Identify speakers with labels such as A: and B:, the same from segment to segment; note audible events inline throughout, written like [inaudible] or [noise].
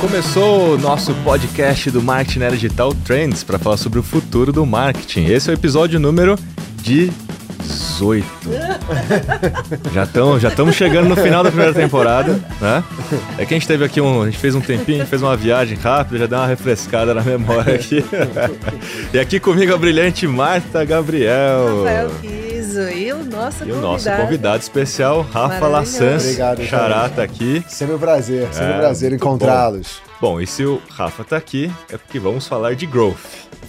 A: Começou o nosso podcast do Marketing Era Digital Trends para falar sobre o futuro do marketing. Esse é o episódio número 18. [laughs] já estamos já chegando no final da primeira temporada, né? É que a gente teve aqui um, a gente fez um tempinho, a gente fez uma viagem rápida, já deu uma refrescada na memória aqui. [laughs] e aqui comigo a brilhante Marta Gabriel.
B: Rafael e o nosso
A: E
B: convidado.
A: o nosso convidado especial, Rafa. Lassans.
C: Obrigado,
A: Xará tá aqui.
C: Sempre um prazer, sempre
A: É,
C: um prazer encontrá-los.
A: Bom, e se o Rafa tá aqui, é porque vamos falar de growth.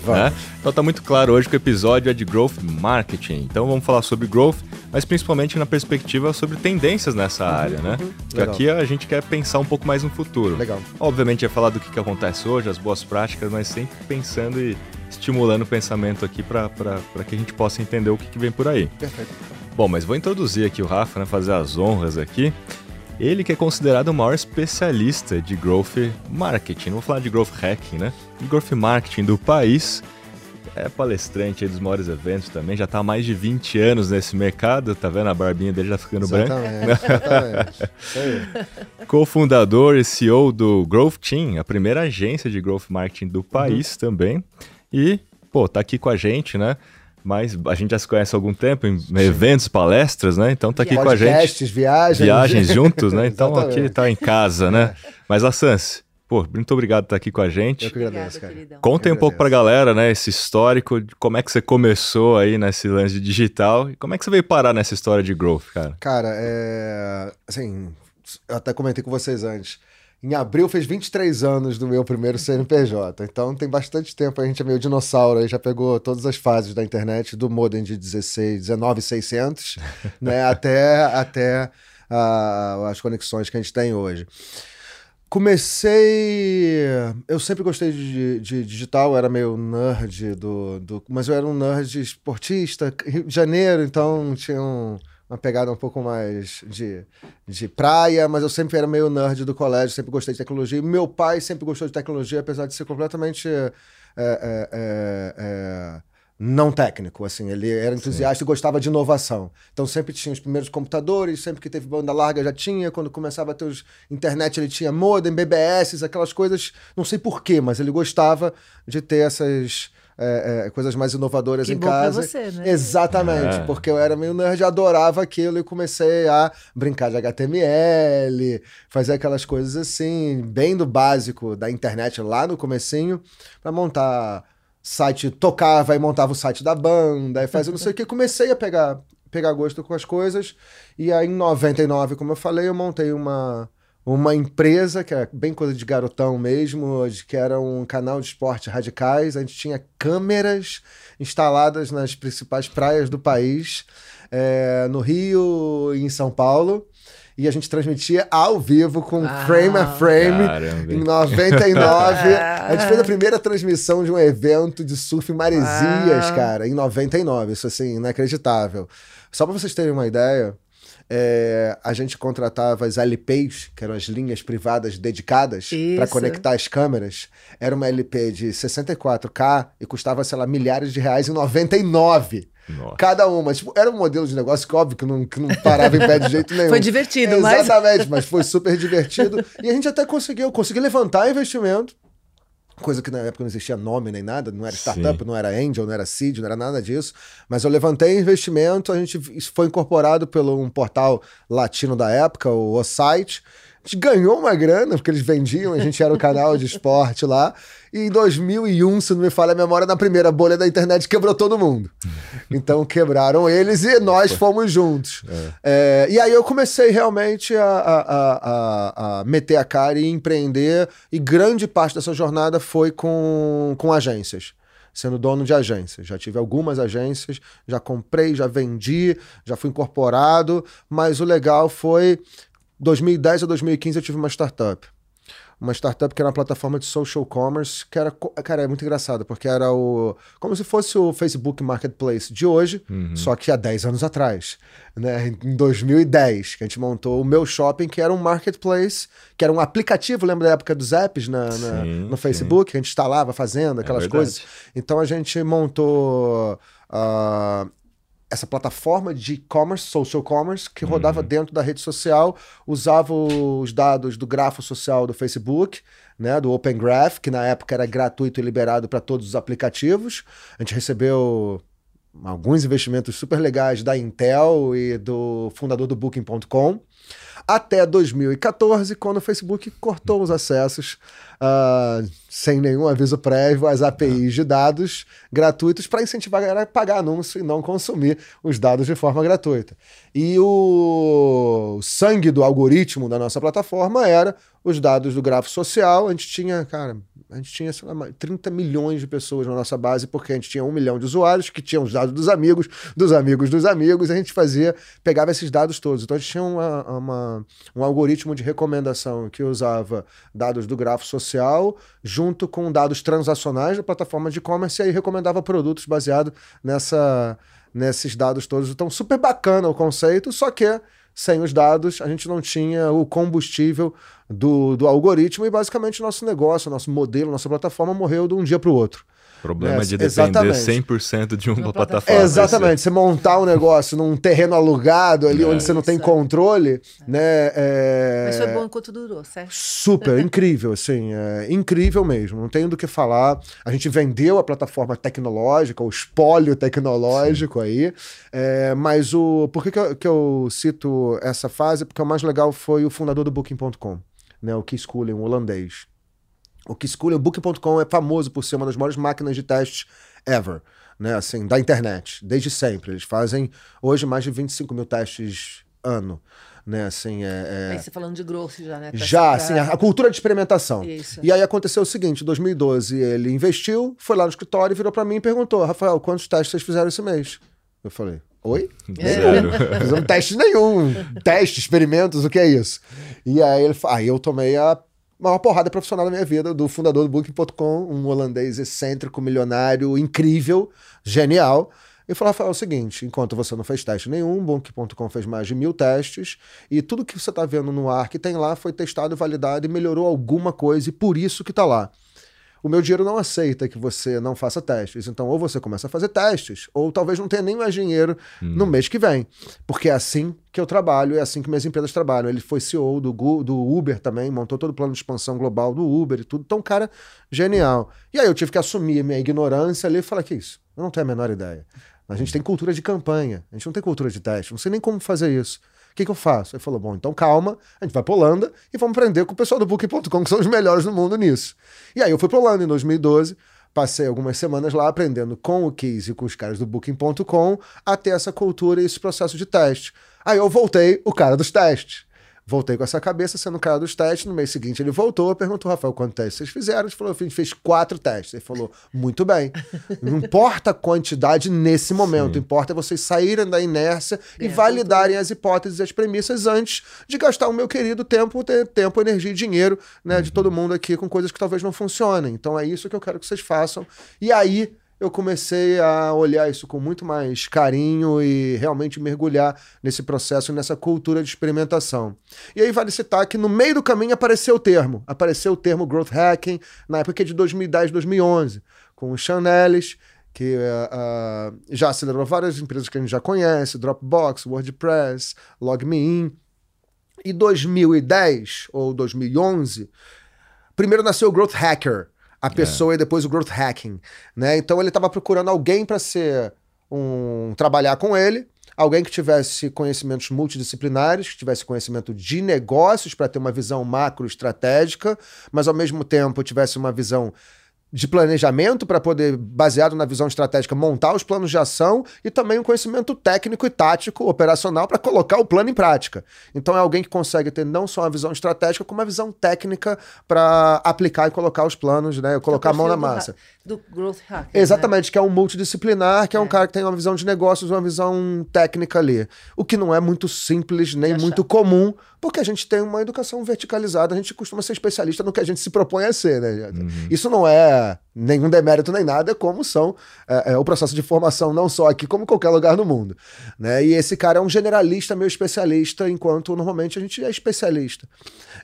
A: Né? Então tá muito claro hoje que o episódio é de growth marketing. Então vamos falar sobre growth, mas principalmente na perspectiva sobre tendências nessa área, né? Porque
C: Legal.
A: aqui a gente quer pensar um pouco mais no futuro.
C: Legal.
A: Obviamente é falar do que, que acontece hoje, as boas práticas, mas sempre pensando e estimulando o pensamento aqui para que a gente possa entender o que, que vem por aí.
C: Perfeito.
A: Bom, mas vou introduzir aqui o Rafa, né, fazer as honras aqui. Ele que é considerado o maior especialista de growth marketing, não vou falar de growth hacking, né? De growth marketing do país. É palestrante aí dos maiores eventos também, já está há mais de 20 anos nesse mercado, tá vendo? A barbinha dele já ficando branca.
C: Exatamente. exatamente. [laughs] Isso aí.
A: Co-fundador e CEO do Growth Team, a primeira agência de growth marketing do país também. E, pô, tá aqui com a gente, né? Mas a gente já se conhece há algum tempo em eventos, palestras, né? Então tá aqui com a gente.
C: Podcasts, viagens.
A: viagens juntos, né? [laughs] Então aqui tá em casa, né? Mas Lassans, pô, muito obrigado por estar aqui com a gente.
C: Eu que agradeço,
B: Obrigada,
C: cara.
B: queridão.
A: Contem um pouco pra
C: agradeço.
A: galera, né, esse histórico, de como é que você começou aí nesse lance de digital e como é que você veio parar nessa história de growth, cara?
C: Cara, é. Assim, eu até comentei com vocês antes. Em abril fez 23 anos do meu primeiro CNPJ. Então tem bastante tempo, a gente é meio dinossauro, aí já pegou todas as fases da internet, do modem de 16, 19600, [laughs] né, até, até ah, as conexões que a gente tem hoje. Comecei. Eu sempre gostei de, de digital, era meio nerd do, do. Mas eu era um nerd esportista, Rio de Janeiro, então tinha um- uma pegada um pouco mais de, de praia, mas eu sempre era meio nerd do colégio, sempre gostei de tecnologia. Meu pai sempre gostou de tecnologia, apesar de ser completamente. é, é, é, não técnico, assim, ele era entusiasta e gostava de inovação. Então sempre tinha os primeiros computadores, sempre que teve banda larga já tinha, quando começava a ter os internet ele tinha modem, BBS, aquelas coisas, não sei porquê, mas ele gostava de ter essas é, é, coisas mais inovadoras
B: Que
C: em
B: bom pra
C: casa.
B: você, né?
C: Exatamente,
A: É.
C: porque eu era meio nerd, adorava aquilo e comecei a brincar de HTML, fazer aquelas coisas assim, bem do básico da internet lá no comecinho, para montar site, tocava e montava o site da banda, e fazia não sei o que, comecei a pegar pegar gosto com as coisas, e aí em 99, como eu falei, eu montei uma uma empresa que é bem coisa de garotão mesmo, de- que era um canal de esporte radicais. A gente tinha câmeras instaladas nas principais praias do país, eh, no Rio e em São Paulo. E a gente transmitia ao vivo com
B: Uau.
C: frame a frame
A: Caramba.
C: em 99. [laughs] a gente fez a primeira transmissão de um evento de surf em Maresias,
B: Uau.
C: cara, em 99. Isso assim, inacreditável. Só para vocês terem uma ideia, é, a gente contratava as LPs, que eram as linhas privadas dedicadas, para conectar as câmeras. Era uma LP de 64K e custava, sei lá, milhares de reais em 99.
A: Nossa.
C: Cada uma. Tipo, era um modelo de negócio que, óbvio, que não, que não parava em pé de jeito [laughs] nenhum.
B: Foi divertido, mas.
C: Exatamente, mas foi super divertido. [laughs] E a gente até conseguiu, consegui levantar investimento, coisa que na época não existia nome nem nada, não era startup,
A: Sim.
C: não era angel, não era seed, não era nada disso. Mas eu levantei investimento, a gente foi incorporado pelo um portal latino da época, o O-Site. A gente ganhou uma grana, porque eles vendiam, a gente era o canal de esporte lá. E em 2001, se não me falha a memória, na primeira bolha da internet quebrou todo mundo. Então quebraram eles e nós fomos juntos. É, e aí eu comecei realmente a, a- a- a- a meter a cara e empreender, e grande parte dessa jornada foi com, com agências. Sendo dono de agências. Já tive algumas agências, já comprei, já vendi, já fui incorporado, mas o legal foi 2010 a 2015 eu tive uma startup. Uma startup que era uma plataforma de social commerce, que era, cara, é muito engraçado, porque era o como se fosse o Facebook Marketplace de hoje, só que há 10 anos atrás, né, em 2010, que a gente montou o meu shopping, que era um marketplace, que era um aplicativo, lembra da época dos apps na, na-
A: Sim,
C: no. Facebook, que a gente instalava fazendo aquelas
A: verdade.
C: coisas. Então a gente montou ah, essa plataforma de e-commerce, social commerce, que rodava dentro da rede social, usava os dados do grafo social do Facebook, né, do Open Graph, que na época era gratuito e liberado para todos os aplicativos. A gente recebeu alguns investimentos super legais da Intel e do fundador do Booking.com. Até 2014, quando o Facebook cortou os acessos uh, sem nenhum aviso prévio às APIs de dados gratuitos para incentivar a galera a pagar anúncio e não consumir os dados de forma gratuita. E o sangue do algoritmo da nossa plataforma era os dados do grafo social. A gente tinha, cara, a gente tinha sei lá, 30 milhões de pessoas na nossa base, porque a gente tinha um milhão de usuários que tinham os dados dos amigos, dos amigos dos amigos, a gente fazia, pegava esses dados todos. Então a gente tinha uma, uma, um algoritmo de recomendação que usava dados do grafo social junto com dados transacionais da plataforma de e-commerce e aí recomendava produtos baseado nessa, nesses dados todos. Então, super bacana o conceito, só que sem os dados, a gente não tinha o combustível do, do algoritmo e basicamente nosso negócio, nosso modelo, nossa plataforma morreu de um dia para o outro.
A: Problema
C: né?
A: de depender
C: Exatamente.
A: 100% de uma plataforma.
C: Exatamente, você montar um negócio num terreno alugado ali
A: É.
C: onde você não tem
B: Isso.
C: controle, né? é-
B: Mas foi bom enquanto durou, certo?
C: Super, incrível, assim, é incrível mesmo, não tenho do que falar. A gente vendeu a plataforma tecnológica, o espólio tecnológico aí, é, mas o. Por que, que, eu, que eu cito essa fase? Porque o mais legal foi o fundador do Booking.com, né, o Cullen, um holandês. O Cullen, o Booking.com é famoso por ser uma das maiores máquinas de testes ever, né, assim, da internet, desde sempre. Eles fazem hoje mais de 25 mil testes ano, né, assim, é- é...
B: Aí você falando de growth já, né? Tá
C: Já,
B: pra-
C: assim, a, a cultura de experimentação.
B: Isso.
C: E aí aconteceu o seguinte: em 2012 ele investiu, foi lá no escritório, virou pra mim e perguntou: Rafael, quantos testes vocês fizeram esse mês? Eu falei: Oi? [laughs]
A: Zero.
C: Não teste nenhum. Teste, experimentos, o que é isso? E aí ele aí eu tomei a maior porrada profissional da minha vida, do fundador do Booking.com, um holandês excêntrico, milionário, incrível, genial. E falou, Rafael, é o seguinte, enquanto você não fez teste nenhum, Booking.com fez mais de mil testes, e tudo que você está vendo no ar que tem lá foi testado, validado e melhorou alguma coisa, e por isso que está lá. O meu dinheiro não aceita que você não faça testes. Então, ou você começa a fazer testes, ou talvez não tenha nem mais dinheiro no mês que vem. Porque é assim que eu trabalho, é assim que minhas empresas trabalham. Ele foi CEO do, do Uber também, montou todo o plano de expansão global do Uber e tudo. Então, cara, genial. E aí eu tive que assumir a minha ignorância ali e falar: que isso? Eu não tenho a menor ideia. A gente tem cultura de campanha, a gente não tem cultura de teste, não sei nem como fazer isso. O que, que eu faço? Ele falou: bom, então calma, a gente vai pra Holanda e vamos aprender com o pessoal do Booking.com, que são os melhores do mundo nisso. E aí eu fui pra Holanda em 2012, passei algumas semanas lá aprendendo com o Keys e com os caras do Booking.com a ter essa cultura e esse processo de teste. Aí eu voltei, o cara dos testes. Voltei com essa cabeça sendo o cara dos testes. No mês seguinte ele voltou, perguntou, Rafael, quantos testes vocês fizeram? Ele falou, a gente fez quatro testes. Ele falou, muito bem. [laughs] Não importa a quantidade nesse momento, importa é vocês saírem da inércia e
B: É,
C: validarem as hipóteses e as premissas antes de gastar o meu querido tempo, tempo, energia e dinheiro né, de todo mundo aqui com coisas que talvez não funcionem. Então é isso que eu quero que vocês façam. E aí eu comecei a olhar isso com muito mais carinho e realmente mergulhar nesse processo, nessa cultura de experimentação. E aí vale citar que no meio do caminho apareceu o termo, apareceu o termo growth hacking na época de 2010, 2011, com o Sean Ellis, que ah, já acelerou várias empresas que a gente já conhece, Dropbox, WordPress, LogMeIn. E 2010 ou 2011, primeiro nasceu o Growth Hacker, a pessoa e depois o Growth Hacking, né? Então ele estava procurando alguém para ser um trabalhar com ele, alguém que tivesse conhecimentos multidisciplinares, que tivesse conhecimento de negócios para ter uma visão macro estratégica, mas ao mesmo tempo tivesse uma visão de planejamento para poder, baseado na visão estratégica, montar os planos de ação e também um conhecimento técnico e tático, operacional, para colocar o plano em prática. Então é alguém que consegue ter não só uma visão estratégica, como uma visão técnica para aplicar e colocar os planos, né? Colocar a mão na massa.
B: Do growth hacker.
C: Exatamente, que é um multidisciplinar, que é um
B: É.
C: cara que tem uma visão de negócios, uma visão técnica ali. O que não é muito simples, nem muito comum, porque a gente tem uma educação verticalizada, a gente costuma ser especialista no que a gente se propõe a ser, né? Jota? Isso não é nenhum demérito nem nada, é como são é, é o processo de formação, não só aqui, como em qualquer lugar do mundo. Né? E esse cara é um generalista, meio especialista, enquanto normalmente a gente é especialista.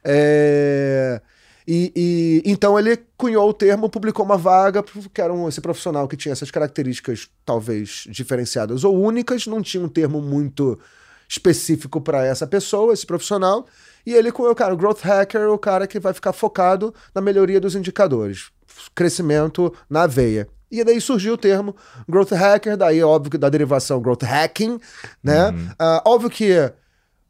C: É... E, e então ele cunhou o termo, publicou uma vaga, que era um, esse profissional que tinha essas características talvez diferenciadas ou únicas, não tinha um termo muito específico para essa pessoa, esse profissional. E ele cunhou, cara, o growth hacker, o cara que vai ficar focado na melhoria dos indicadores, crescimento na veia. E daí surgiu o termo growth hacker, daí óbvio que da derivação growth hacking, né?
A: Uhum.
C: Ah, óbvio que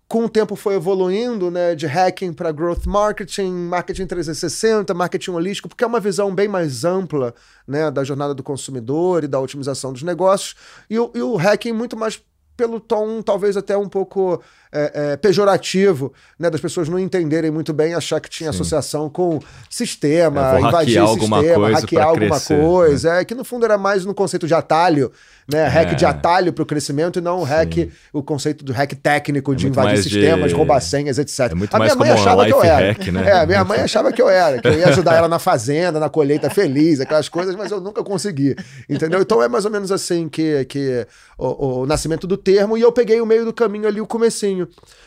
C: com o tempo foi evoluindo, né, de hacking para growth marketing, marketing 360, marketing holístico, porque é uma visão bem mais ampla, né, da jornada do consumidor e da otimização dos negócios, e o, e o hacking muito mais pelo tom talvez até um pouco é, é, pejorativo, né, das pessoas não entenderem muito bem, achar que tinha
A: Sim.
C: associação com sistema,
A: É,
C: invadir
A: alguma
C: sistema,
A: coisa
C: hackear alguma
A: crescer, né?
C: coisa, é que no fundo era mais no conceito de atalho, né, hack
A: É.
C: de atalho para o crescimento e não o hack, o conceito do hack técnico de
A: muito
C: invadir
A: mais de-
C: sistemas, roubar senhas, etc.
A: É muito
C: a minha mãe achava que eu era.
A: hack, né?
C: É, minha mãe achava que eu era, que eu ia ajudar ela na fazenda, na colheita feliz, aquelas coisas, mas eu nunca consegui. Entendeu? Então é mais ou menos assim que, que o, o nascimento do termo, e eu peguei o meio do caminho ali, o comecinho.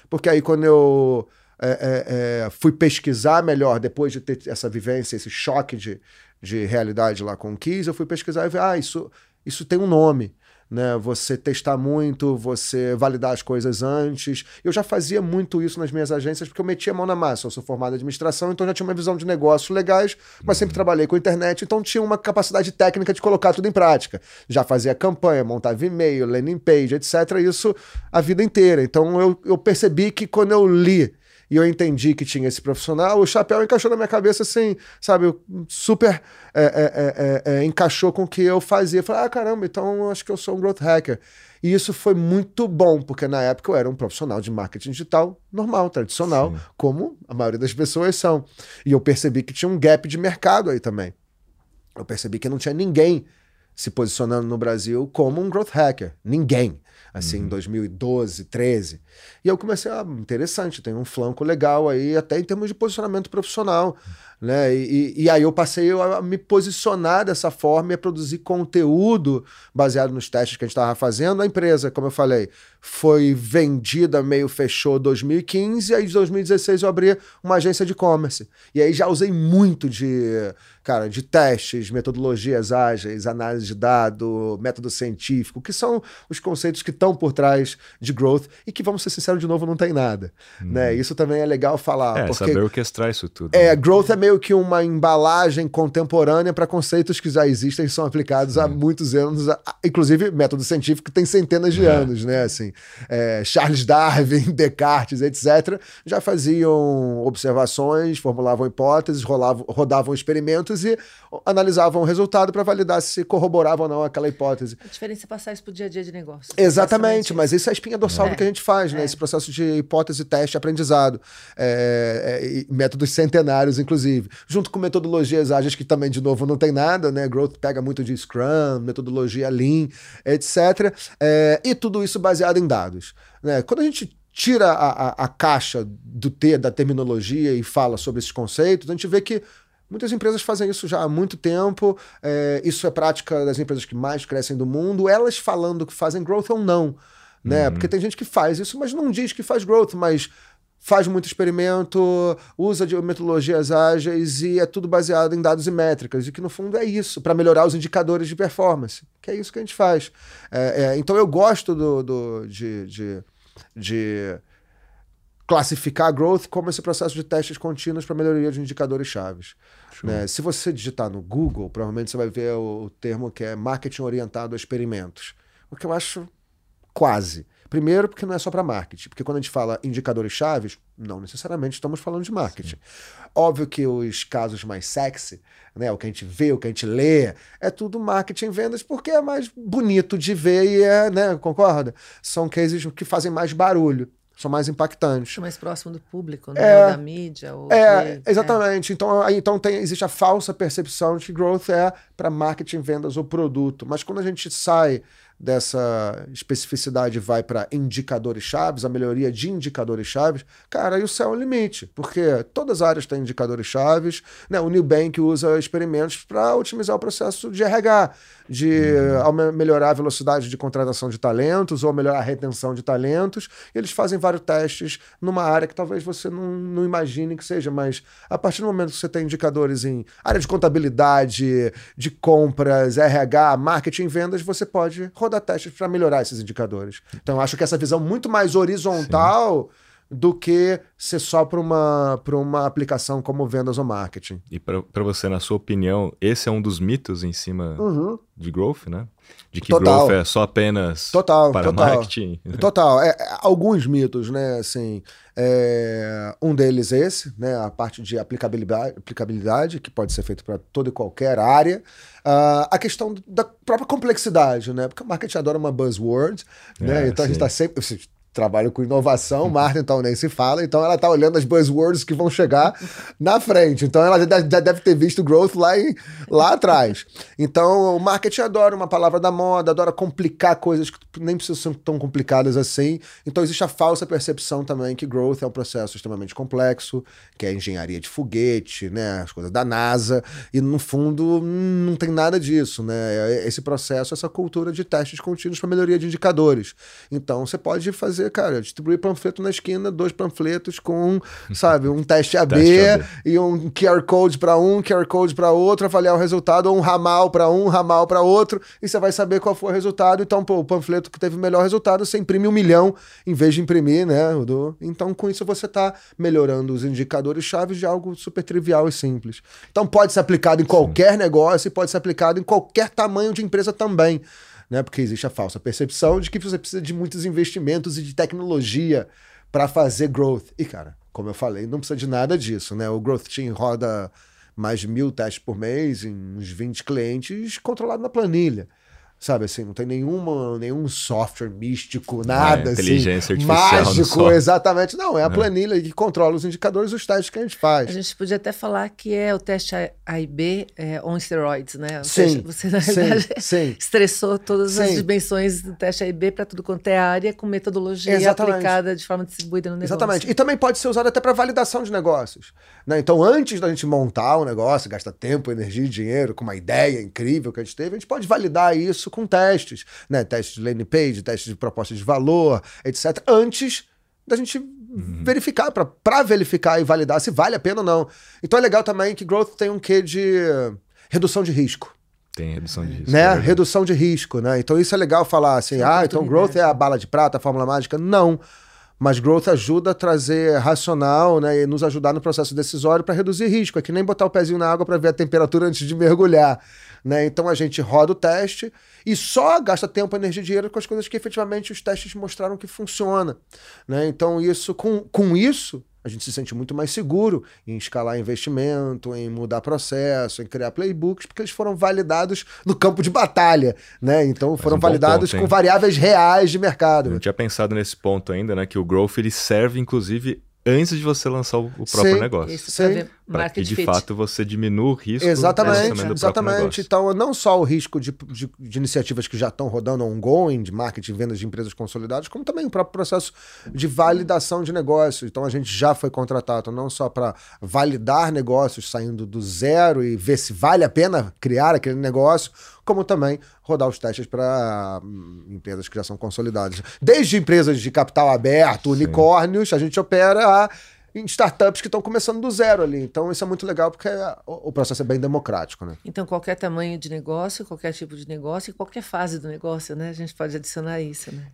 C: Porque aí quando eu é, é, é, fui pesquisar melhor, depois de ter essa vivência, esse choque de, de realidade lá com o Kiss, eu fui pesquisar e ver, ah, isso, isso tem um nome. Né, você testar muito, você validar as coisas antes. Eu já fazia muito isso nas minhas agências porque eu metia a mão na massa. Eu sou formado em administração, então já tinha uma visão de negócios legais, mas sempre trabalhei com internet, então tinha uma capacidade técnica de colocar tudo em prática. Já fazia campanha, montava e-mail, landing page, etc. Isso a vida inteira. Então eu, eu percebi que quando eu li e eu entendi que tinha esse profissional, o chapéu encaixou na minha cabeça assim, sabe, super é, é, é, é, encaixou com o que eu fazia. Eu Falei, ah, caramba, então acho que eu sou um growth hacker. E isso foi muito bom, porque na época eu era um profissional de marketing digital normal, tradicional,
A: Sim.
C: como a maioria das pessoas são. E eu percebi que tinha um gap de mercado aí também. Eu percebi que não tinha ninguém se posicionando no Brasil como um growth hacker. Ninguém. Assim, em 2012, 13. E eu comecei, ah, interessante, tem um flanco legal aí, até em termos de posicionamento profissional. Né? E, e- e aí eu passei a me posicionar dessa forma e a produzir conteúdo baseado nos testes que a gente estava fazendo. A empresa, como eu falei, foi vendida, meio fechou 2015, e aí em 2016 eu abri uma agência de e-commerce. E aí já usei muito de, cara, de testes, metodologias ágeis, análise de dado, método científico, que são os conceitos que estão por trás de growth e que, vamos ser sinceros, de novo, não tem nada. Né? Isso também é legal falar.
A: É,
C: porque
A: saber orquestrar isso tudo.
C: é,
A: né?
C: growth é meio que uma embalagem contemporânea para conceitos que já existem e são aplicados há muitos anos, inclusive método científico que tem centenas de anos, né? Assim, é, Charles Darwin, [laughs] Descartes, etc., já faziam observações, formulavam hipóteses, rolavam- rodavam experimentos e analisavam o resultado para validar se corroborava ou não aquela hipótese.
B: A diferença é passar isso pro dia a dia de negócio.
C: Exatamente, mas isso é a espinha dorsal
B: É.
C: do que a gente faz, né?
B: É.
C: Esse processo de hipótese, teste, aprendizado. É, é, e métodos centenários, inclusive. Junto com metodologias ágeis que também, de novo, não tem nada, né? Growth pega muito de Scrum, metodologia Lean, etc. E tudo isso baseado em dados. Né? Quando a gente tira a, a, a caixa do T, da terminologia e fala sobre esses conceitos, a gente vê que Muitas empresas fazem isso já há muito tempo. é, isso é prática das empresas que mais crescem do mundo. Elas falando que fazem growth ou não. Né? Porque tem gente que faz isso, mas não diz que faz growth, mas faz muito experimento, usa de metodologias ágeis e é tudo baseado em dados e métricas. E que no fundo é isso, para melhorar os indicadores de performance. Que é isso que a gente faz. É, é, então eu gosto do, do- de- de- de classificar growth como esse processo de testes contínuos para melhoria de indicadores chaves. né? Se você digitar no Google, provavelmente você vai ver o, o termo que é marketing orientado a experimentos. O que eu acho quase. Primeiro, porque não é só para marketing. Porque quando a gente fala indicadores chaves, não necessariamente estamos falando de marketing. Óbvio que os casos mais sexy, né, o que a gente vê, o que a gente lê, é tudo marketing e vendas, porque é mais bonito de ver e é, né, concorda? São cases que fazem mais barulho, são mais impactantes.
B: Acho mais próximo do público, né?
C: É.
B: Da mídia. Ou
C: É,
B: de-
C: exatamente. Então, aí, então tem, existe a falsa percepção de que growth é para marketing, vendas ou produto. Mas quando a gente sai dessa especificidade vai para indicadores chaves, a melhoria de indicadores chaves, cara, aí o céu é o limite, porque todas as áreas têm indicadores chaves, né? O Nubank usa experimentos para otimizar o processo de RH, de uhum. melhorar a velocidade de contratação de talentos ou melhorar a retenção de talentos. eles fazem vários testes numa área que talvez você não, não imagine que seja, mas a partir do momento que você tem indicadores em área de contabilidade, de compras, RH, marketing, vendas, você pode rodar rodar testes para melhorar esses indicadores. Então, acho que essa visão muito mais horizontal. Do que ser só para uma, uma aplicação como vendas ou marketing.
A: E para você, na sua opinião, esse é um dos mitos em cima uhum. de growth, né? De que total. growth é só apenas
C: total,
A: para
C: total.
A: marketing. [laughs]
C: Total. É, é, alguns mitos, né? Assim, é, um deles é esse, né? A parte de aplicabilidade, aplicabilidade que pode ser feito para toda e qualquer área. Uh, a questão da própria complexidade, né? Porque o marketing adora uma buzzword, né? É, então sim. a gente está sempre trabalho com inovação, Marta então nem se fala, então ela tá olhando as buzzwords que vão chegar na frente. Então ela já deve ter visto growth lá, em, lá atrás. Então o marketing adora uma palavra da moda, adora complicar coisas que nem precisam ser tão complicadas assim. Então existe a falsa percepção também que growth é um processo extremamente complexo, que é engenharia de foguete, né, as coisas da NASA, e no fundo não tem nada disso, né? Esse processo, essa cultura de testes contínuos para melhoria de indicadores. Então você pode fazer fazer, cara, distribuir panfleto na esquina, dois panfletos com, [laughs] sabe, um teste AB, teste AB. e um QR Code para um, QR Code para outro, avaliar o resultado, ou um ramal para um, ramal para outro, e você vai saber qual foi o resultado. Então, pô, o panfleto que teve o melhor resultado, você imprime um milhão em vez de imprimir, né? Do... Então, com isso, você está melhorando os indicadores chaves de algo super trivial e simples. Então, pode ser aplicado em qualquer Sim. negócio e pode ser aplicado em qualquer tamanho de empresa também né? Porque existe a falsa percepção de que você precisa de muitos investimentos e de tecnologia para fazer growth. E, cara, como eu falei, não precisa de nada disso, né? O Growth Team roda mais de mil testes por mês em uns 20 clientes controlado na planilha. Sabe assim, não tem nenhuma, nenhum software místico, nada é,
A: inteligência
C: assim, mágico, exatamente. Não, é a é. planilha que controla os indicadores, os testes que a gente faz.
B: A gente podia até falar que é o teste A e B é, on steroids, né?
C: sim,
B: você, na verdade, sim, [laughs] estressou todas sim. as dimensões do teste A e B para tudo quanto é área, com metodologia exatamente. aplicada de forma distribuída no negócio.
C: Exatamente. E também pode ser usado até para validação de negócios. Né? Então, antes da gente montar o um negócio, gastar tempo, energia e dinheiro com uma ideia incrível que a gente teve, a gente pode validar isso com testes, né? Testes de landing page, testes de proposta de valor, etc. Antes da gente uhum. verificar, para verificar e validar se vale a pena ou não. Então é legal também que Growth tem um quê de redução de risco.
A: Tem redução de risco.
C: Né? É redução de risco, né? Então isso é legal falar assim, ah, então Growth é a bala de prata, a fórmula mágica. Não. Mas growth ajuda a trazer racional, né, e nos ajudar no processo decisório para reduzir risco. É que nem botar o pezinho na água para ver a temperatura antes de mergulhar, né? Então a gente roda o teste e só gasta tempo, energia e dinheiro com as coisas que efetivamente os testes mostraram que funciona, né? Então isso com, com isso a gente se sente muito mais seguro em escalar investimento, em mudar processo, em criar playbooks, porque eles foram validados no campo de batalha, né? Então foram um validados ponto, com variáveis reais de mercado. Eu
A: não tinha pensado nesse ponto ainda, né? Que o growth ele serve, inclusive, antes de você lançar o, próprio sim, negócio.
B: Isso,
A: para que de fit. fato você diminua o risco
C: exatamente, do exatamente. Então, não só o risco de, de, de iniciativas que já estão rodando ongoing, de marketing, vendas de empresas consolidadas, como também o próprio processo de validação de negócios. Então, a gente já foi contratado não só para validar negócios saindo do zero e ver se vale a pena criar aquele negócio, como também rodar os testes para hum, empresas que já são consolidadas. Desde empresas de capital aberto, Sim. unicórnios, a gente opera a em startups que estão começando do zero ali. Então isso é muito legal porque o processo é bem democrático, né?
B: Então qualquer tamanho de negócio, qualquer tipo de negócio e qualquer fase do negócio, né? A gente pode adicionar isso, né?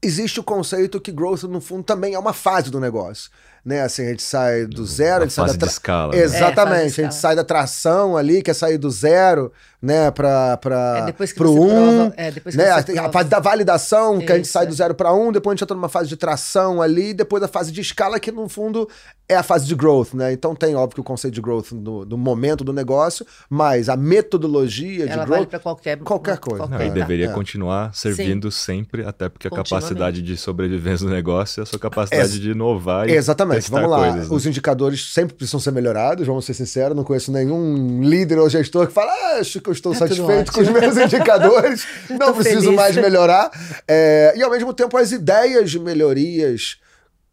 C: Existe o conceito que growth no fundo também é uma fase do negócio né? Assim, a gente sai do zero, a gente sai da tra...
A: escala.
C: Né? Exatamente, é, a gente sai da tração ali, que é sair do zero, né, para para é, pro um, prova, é, depois que né? A fase da validação, Isso, que a gente sai do zero para um, depois a gente entra numa fase de tração ali, depois a fase de escala que no fundo é a fase de growth, né? Então tem óbvio o conceito de growth no, no momento do negócio, mas a metodologia
B: Ela
C: de growth
B: vale para qualquer
C: qualquer coisa.
A: Não, e deveria é. continuar servindo Sim. sempre, até porque a capacidade de sobrevivência do negócio é a sua capacidade de inovar e
C: Exatamente. Exatamente, vamos lá. Coisas, né? Os indicadores sempre precisam ser melhorados, vamos ser sinceros. Não conheço nenhum líder ou gestor que fala, ah, acho que eu estou tá satisfeito com os meus [laughs] indicadores, não preciso feliz. mais melhorar. É, e ao mesmo tempo, as ideias de melhorias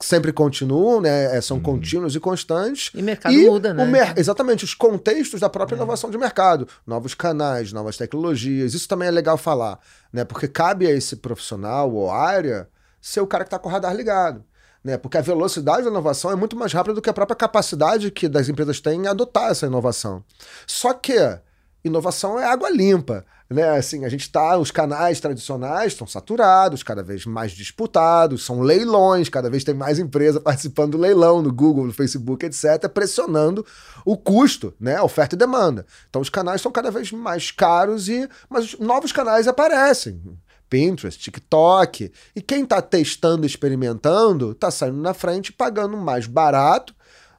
C: sempre continuam, né? É, são uhum. contínuos e constantes.
B: E o mercado e muda, né?
C: Mer exatamente, os contextos da própria é. inovação de mercado. Novos canais, novas tecnologias. Isso também é legal falar, né? Porque cabe a esse profissional ou área ser o cara que está com o radar ligado. Né? Porque a velocidade da inovação é muito mais rápida do que a própria capacidade que das empresas têm em adotar essa inovação. Só que inovação é água limpa. Né? Assim, a gente tá, os canais tradicionais estão saturados, cada vez mais disputados, são leilões, cada vez tem mais empresa participando do leilão no Google, no Facebook, etc, pressionando o custo, né, oferta e demanda. Então os canais são cada vez mais caros e mas novos canais aparecem. Pinterest, TikTok. E quem está testando, experimentando, está saindo na frente pagando mais barato,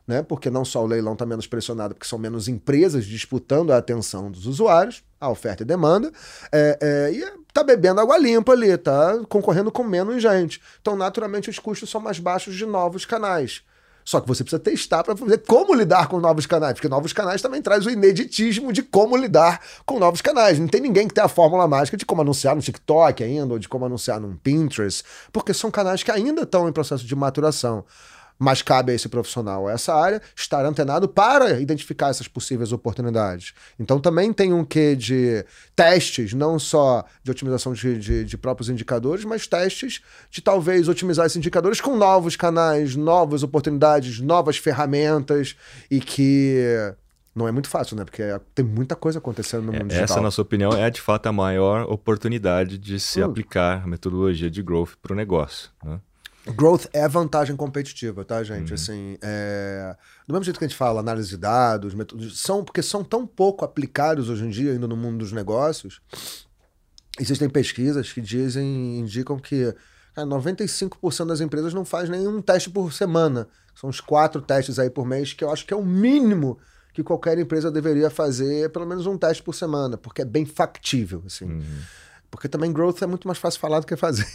C: né? Porque não só o leilão está menos pressionado, porque são menos empresas disputando a atenção dos usuários, a oferta e demanda, é, é, e está bebendo água limpa ali, está concorrendo com menos gente. Então, naturalmente, os custos são mais baixos de novos canais. Só que você precisa testar para ver como lidar com novos canais, porque novos canais também traz o ineditismo de como lidar com novos canais. Não tem ninguém que tenha a fórmula mágica de como anunciar no TikTok ainda, ou de como anunciar no Pinterest, porque são canais que ainda estão em processo de maturação mas cabe a esse profissional, a essa área, estar antenado para identificar essas possíveis oportunidades. Então também tem um quê de testes, não só de otimização de, de, de, próprios indicadores, mas testes de talvez otimizar esses indicadores com novos canais, novas oportunidades, novas ferramentas e que não é muito fácil, né? Porque tem muita coisa acontecendo no mundo
A: é,
C: digital.
A: Essa, na sua opinião, é de fato a maior oportunidade de se hum. aplicar a metodologia de growth para o negócio. Né?
C: Growth é vantagem competitiva, tá, gente? Uhum. Assim, é... do mesmo jeito que a gente fala, análise de dados, métodos, são porque são tão pouco aplicados hoje em dia ainda no mundo dos negócios. Existem pesquisas que dizem, indicam que cara, 95% das empresas não faz nenhum teste por semana. São uns quatro testes aí por mês, que eu acho que é o mínimo que qualquer empresa deveria fazer, pelo menos um teste por semana, porque é bem factível, assim. Uhum. Porque também growth é muito mais fácil falar do que fazer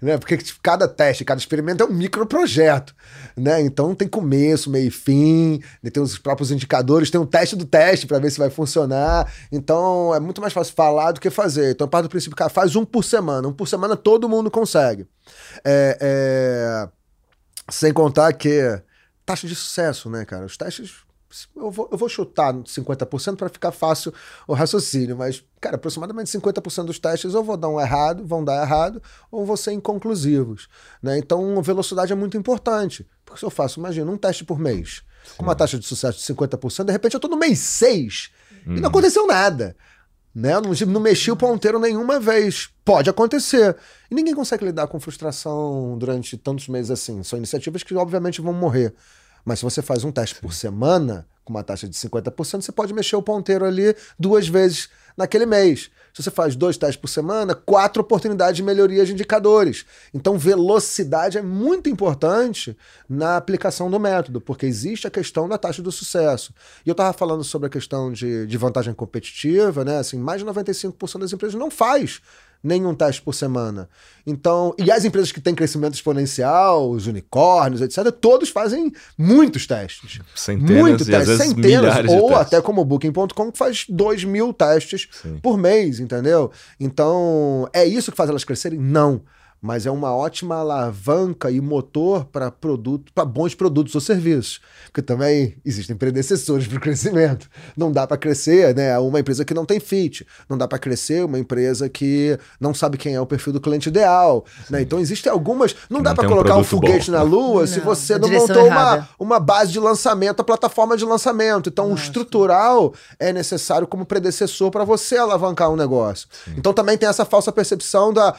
C: né? Porque cada teste, cada experimento é um microprojeto, né? Então tem começo, meio e fim, né? tem os próprios indicadores, tem um teste do teste para ver se vai funcionar. Então é muito mais fácil falar do que fazer. Então parte do princípio, cara, faz um por semana. Um por semana todo mundo consegue. É, é... Sem contar que taxa de sucesso, né, cara? Os testes eu vou, eu vou chutar 50% para ficar fácil o raciocínio, mas, cara, aproximadamente 50% dos testes ou vou dar um errado, vão dar errado, ou vão ser inconclusivos. Né? Então, velocidade é muito importante. Porque se eu faço, imagina, um teste por mês, Sim. com uma taxa de sucesso de 50%, de repente eu estou no mês 6 e não uhum. aconteceu nada. Né? Eu não, não mexi o ponteiro nenhuma vez. Pode acontecer. E ninguém consegue lidar com frustração durante tantos meses assim. São iniciativas que, obviamente, vão morrer. Mas se você faz um teste por semana, com uma taxa de 50%, você pode mexer o ponteiro ali duas vezes naquele mês. Se você faz dois testes por semana, quatro oportunidades de melhoria de indicadores. Então, velocidade é muito importante na aplicação do método, porque existe a questão da taxa do sucesso. E eu estava falando sobre a questão de, de vantagem competitiva, né? Assim, mais de 95% das empresas não faz nenhum teste por semana. Então, e as empresas que têm crescimento exponencial, os unicórnios, etc., todos fazem muitos testes.
A: Centenas Muito testes, centenas.
C: Ou até como o Booking.com que faz 2 mil testes Sim. por mês, entendeu? Então, é isso que faz elas crescerem? Não mas é uma ótima alavanca e motor para produto, para bons produtos ou serviços, porque também existem predecessores para o crescimento. Não dá para crescer, né, uma empresa que não tem fit, não dá para crescer uma empresa que não sabe quem é o perfil do cliente ideal, né? Então existem algumas, não, não dá para colocar um, um foguete bom. na lua não, se você não montou uma, uma base de lançamento, a plataforma de lançamento. Então o estrutural é necessário como predecessor para você alavancar um negócio. Sim. Então também tem essa falsa percepção da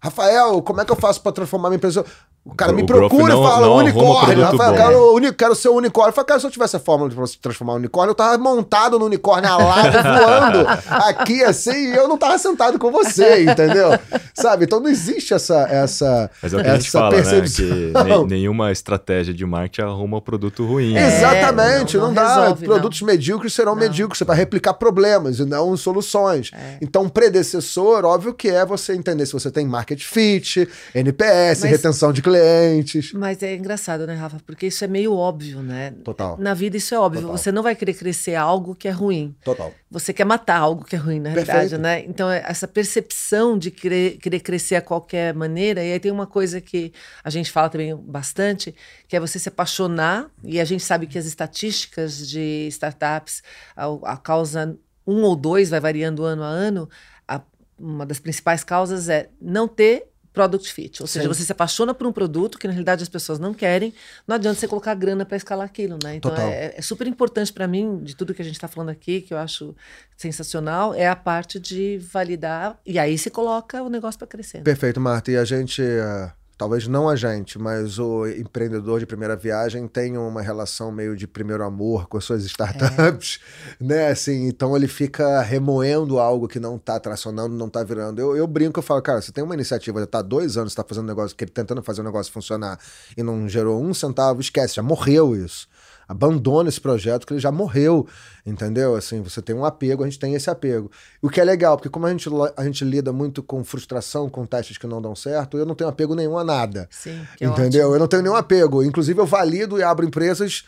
C: Rafael, como é que eu faço para transformar minha empresa? O cara o me procura e fala, não, unicórnio. Rafael, quero, uni, quero ser unicórnio. Eu falo, cara, se eu tivesse a fórmula de transformar um unicórnio, eu tava montado no unicórnio alado, [laughs] voando aqui assim, e eu não tava sentado com você, entendeu? Sabe? Então não existe essa, essa,
A: Mas é o que essa a gente fala, percepção. Né? Que nenhuma estratégia de marketing arruma um produto ruim.
C: É, Exatamente, não, não, não dá. Resolve, Produtos medíocres serão medíocres, você vai replicar problemas e não soluções. É. Então, um predecessor, óbvio que é você entender se você tem market fit, NPS, Mas... retenção de clientes clientes.
B: Mas é engraçado, né, Rafa? Porque isso é meio óbvio, né?
C: Total.
B: Na vida isso é óbvio. Total. Você não vai querer crescer algo que é ruim.
C: Total.
B: Você quer matar algo que é ruim, na Perfeito. realidade, né? Então, é essa percepção de querer, querer crescer a qualquer maneira. E aí tem uma coisa que a gente fala também bastante, que é você se apaixonar. E a gente sabe que as estatísticas de startups, a, a causa um ou dois, vai variando ano a ano, a, uma das principais causas é não ter product fit. Ou seja, Sim. você se apaixona por um produto que na realidade as pessoas não querem, não adianta você colocar grana para escalar aquilo, né? Então é, é, super importante para mim, de tudo que a gente está falando aqui, que eu acho sensacional, é a parte de validar e aí se coloca o negócio para crescer. Né?
C: Perfeito, Marta. E a gente. Uh talvez não a gente, mas o empreendedor de primeira viagem tem uma relação meio de primeiro amor com as suas startups, é. [laughs] né? Assim, então ele fica remoendo algo que não está tracionando, não está virando. Eu, eu brinco, eu falo, cara, você tem uma iniciativa, já está dois anos, está fazendo um negócio, que ele tentando fazer o um negócio funcionar e não gerou um centavo, esquece, já morreu isso abandona esse projeto que ele já morreu, entendeu? Assim, você tem um apego, a gente tem esse apego. O que é legal, porque como a gente, a gente lida muito com frustração, com testes que não dão certo, eu não tenho apego nenhum a nada.
B: Sim,
C: entendeu?
B: Ótimo.
C: Eu não tenho nenhum apego. Inclusive, eu valido e abro empresas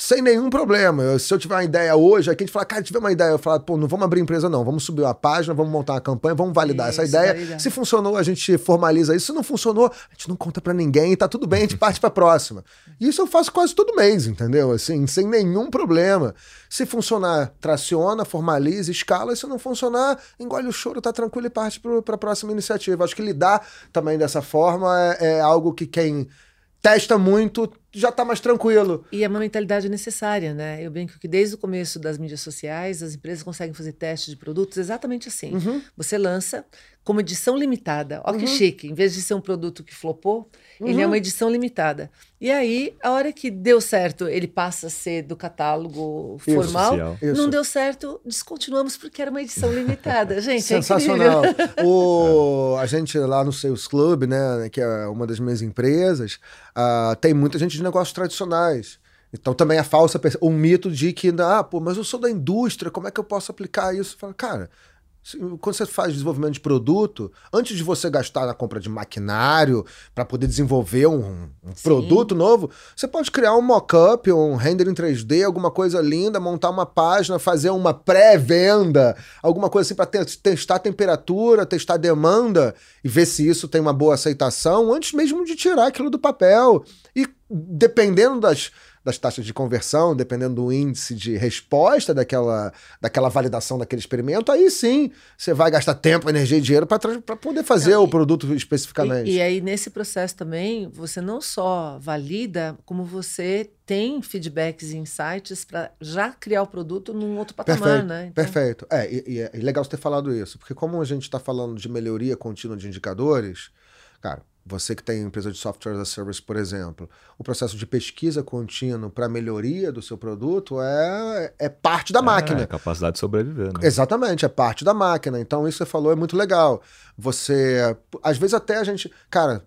C: sem nenhum problema. Eu, se eu tiver uma ideia hoje, aqui a gente fala, cara, tiver uma ideia, eu falo, pô, não vamos abrir empresa, não. Vamos subir uma página, vamos montar uma campanha, vamos validar isso, essa ideia. Validar. Se funcionou, a gente formaliza isso. Se não funcionou, a gente não conta para ninguém, tá tudo bem, a gente parte pra próxima. E isso eu faço quase todo mês, entendeu? Assim, sem nenhum problema. Se funcionar, traciona, formaliza, escala. E se não funcionar, engole o choro, tá tranquilo e parte para a próxima iniciativa. Acho que lidar também dessa forma é, é algo que quem testa muito, já está mais tranquilo.
B: E é uma mentalidade necessária, né? Eu brinco que desde o começo das mídias sociais, as empresas conseguem fazer testes de produtos exatamente assim. Uhum. Você lança como edição limitada. Olha uhum. que chique. Em vez de ser um produto que flopou, uhum. ele é uhum. uma edição limitada. E aí, a hora que deu certo, ele passa a ser do catálogo Isso, formal. Isso. Não deu certo, descontinuamos porque era uma edição [laughs] limitada. Gente,
C: é Sensacional. É [laughs] o, a gente lá no Sales Club, né, que é uma das minhas empresas, uh, tem muita gente de negócios tradicionais. Então também é falsa um mito de que, ah, pô, mas eu sou da indústria, como é que eu posso aplicar isso? Fala, cara, quando você faz desenvolvimento de produto, antes de você gastar na compra de maquinário para poder desenvolver um, um produto novo, você pode criar um mock-up, um render em 3D, alguma coisa linda, montar uma página, fazer uma pré-venda, alguma coisa assim para te testar a temperatura, testar a demanda e ver se isso tem uma boa aceitação antes mesmo de tirar aquilo do papel. E dependendo das das taxas de conversão, dependendo do índice de resposta daquela, daquela validação daquele experimento, aí sim você vai gastar tempo, energia e dinheiro para poder fazer não, o produto especificamente.
B: E, e, aí, nesse processo também, você não só valida, como você tem feedbacks e insights para já criar o produto num outro patamar,
C: perfeito,
B: né?
C: Então... Perfeito. É, e, e é legal você ter falado isso, porque como a gente está falando de melhoria contínua de indicadores, cara, você que tem empresa de software as a service, por exemplo, o processo de pesquisa contínuo para melhoria do seu produto é, é parte da é, máquina. É
A: capacidade de sobreviver, né?
C: Exatamente, é parte da máquina. Então, isso que você falou é muito legal. Você, às vezes até a gente, cara,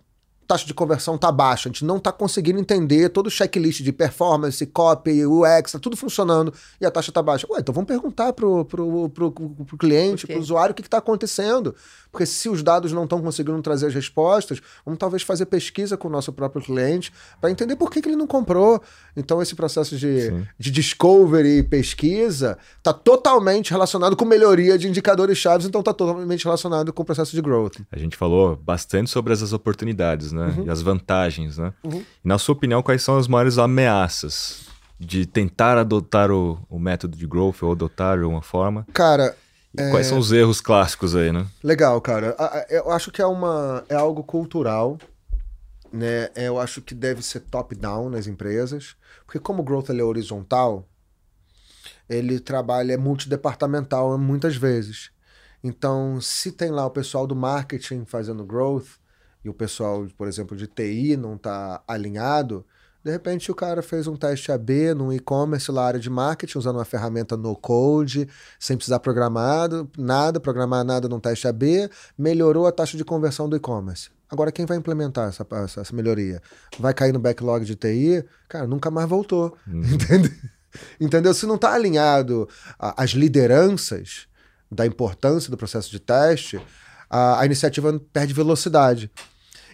C: taxa de conversão tá baixa, a gente não tá conseguindo entender todo o checklist de performance, copy, UX, tá tudo funcionando e a taxa tá baixa. Ué, então vamos perguntar pro, pro, pro, pro, pro cliente, pro usuário o que, que tá acontecendo. Porque se os dados não estão conseguindo trazer as respostas, vamos talvez fazer pesquisa com o nosso próprio cliente para entender por que, que ele não comprou. Então, esse processo de, de discovery e pesquisa está totalmente relacionado com melhoria de indicadores chaves, então está totalmente relacionado com o processo de growth.
A: A gente falou bastante sobre essas oportunidades né? Uhum. e as vantagens. Né? Uhum. na sua opinião, quais são as maiores ameaças de tentar adotar o, o método de growth ou adotar de uma forma?
C: Cara,
A: e quais são os erros clássicos aí, né?
C: Legal, cara. Eu acho que é, uma, é algo cultural, né? Eu acho que deve ser top-down nas empresas, porque como o growth é horizontal, ele trabalha é multidepartamental muitas vezes. Então, se tem lá o pessoal do marketing fazendo growth e o pessoal, por exemplo, de TI não está alinhado, de repente o cara fez um teste AB no e-commerce lá, área de marketing, usando uma ferramenta no code, sem precisar programar nada, programar nada num teste AB, melhorou a taxa de conversão do e-commerce. Agora, quem vai implementar essa, essa, essa, melhoria? Vai cair no backlog de TI? Cara, nunca mais voltou. Uhum. [laughs] Entendeu? Entendeu? Se não está alinhado às lideranças da importância do processo de teste, a, a iniciativa perde velocidade.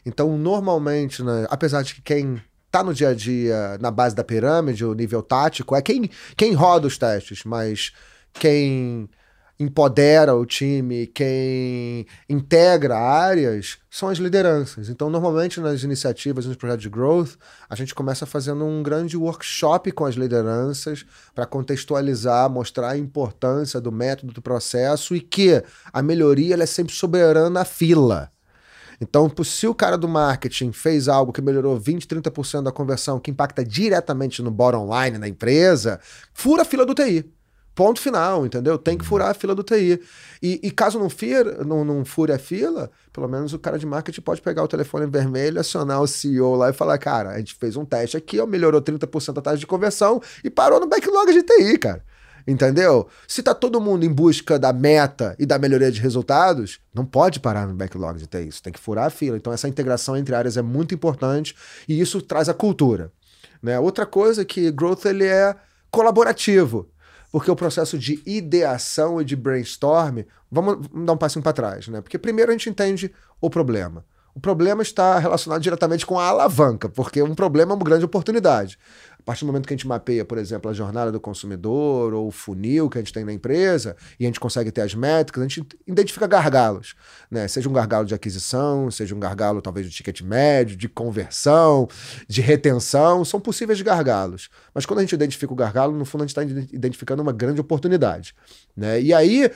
C: Então, normalmente, né, apesar de que quem tá no dia a dia, na base da pirâmide, o nível tático, é quem, quem roda os testes, mas quem empodera o time, quem integra áreas, são as lideranças. Então, normalmente nas iniciativas, nos projetos de growth, a gente começa fazendo um grande workshop com as lideranças para contextualizar, mostrar a importância do método, do processo e que a melhoria é sempre soberana à fila. Então, se o cara do marketing fez algo que melhorou 20, 30% da conversão, que impacta diretamente no bottom line da empresa, fura a fila do TI. Ponto final, entendeu? Tem que furar a fila do TI. E, e caso não, fir, não, não fure a fila, pelo menos o cara de marketing pode pegar o telefone vermelho, acionar o CEO lá e falar: cara, a gente fez um teste aqui, ó, melhorou 30% a taxa de conversão e parou no backlog de TI, cara. Entendeu? Se tá todo mundo em busca da meta e da melhoria de resultados, não pode parar no backlog de TI. Isso tem que furar a fila. Então, essa integração entre áreas é muito importante e isso traz a cultura. Né? Outra coisa é que growth ele é colaborativo. Porque o processo de ideação e de brainstorm, vamos dar um passinho para trás, né? Porque primeiro a gente entende o problema. O problema está relacionado diretamente com a alavanca, porque um problema é uma grande oportunidade partir do momento que a gente mapeia, por exemplo, a jornada do consumidor ou o funil que a gente tem na empresa e a gente consegue ter as métricas, a gente identifica gargalos, né? Seja um gargalo de aquisição, seja um gargalo talvez de ticket médio, de conversão, de retenção, são possíveis gargalos. Mas quando a gente identifica o gargalo, no fundo a gente está identificando uma grande oportunidade, né? E aí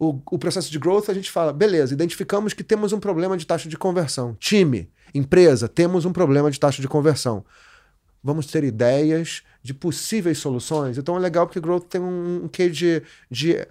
C: o, o, processo de growth, a gente fala, beleza, identificamos que temos um problema de taxa de conversão. Time, empresa, temos um problema de taxa de conversão vamos ter ideias de possíveis soluções. Então é legal porque Growth tem um, um quê de, de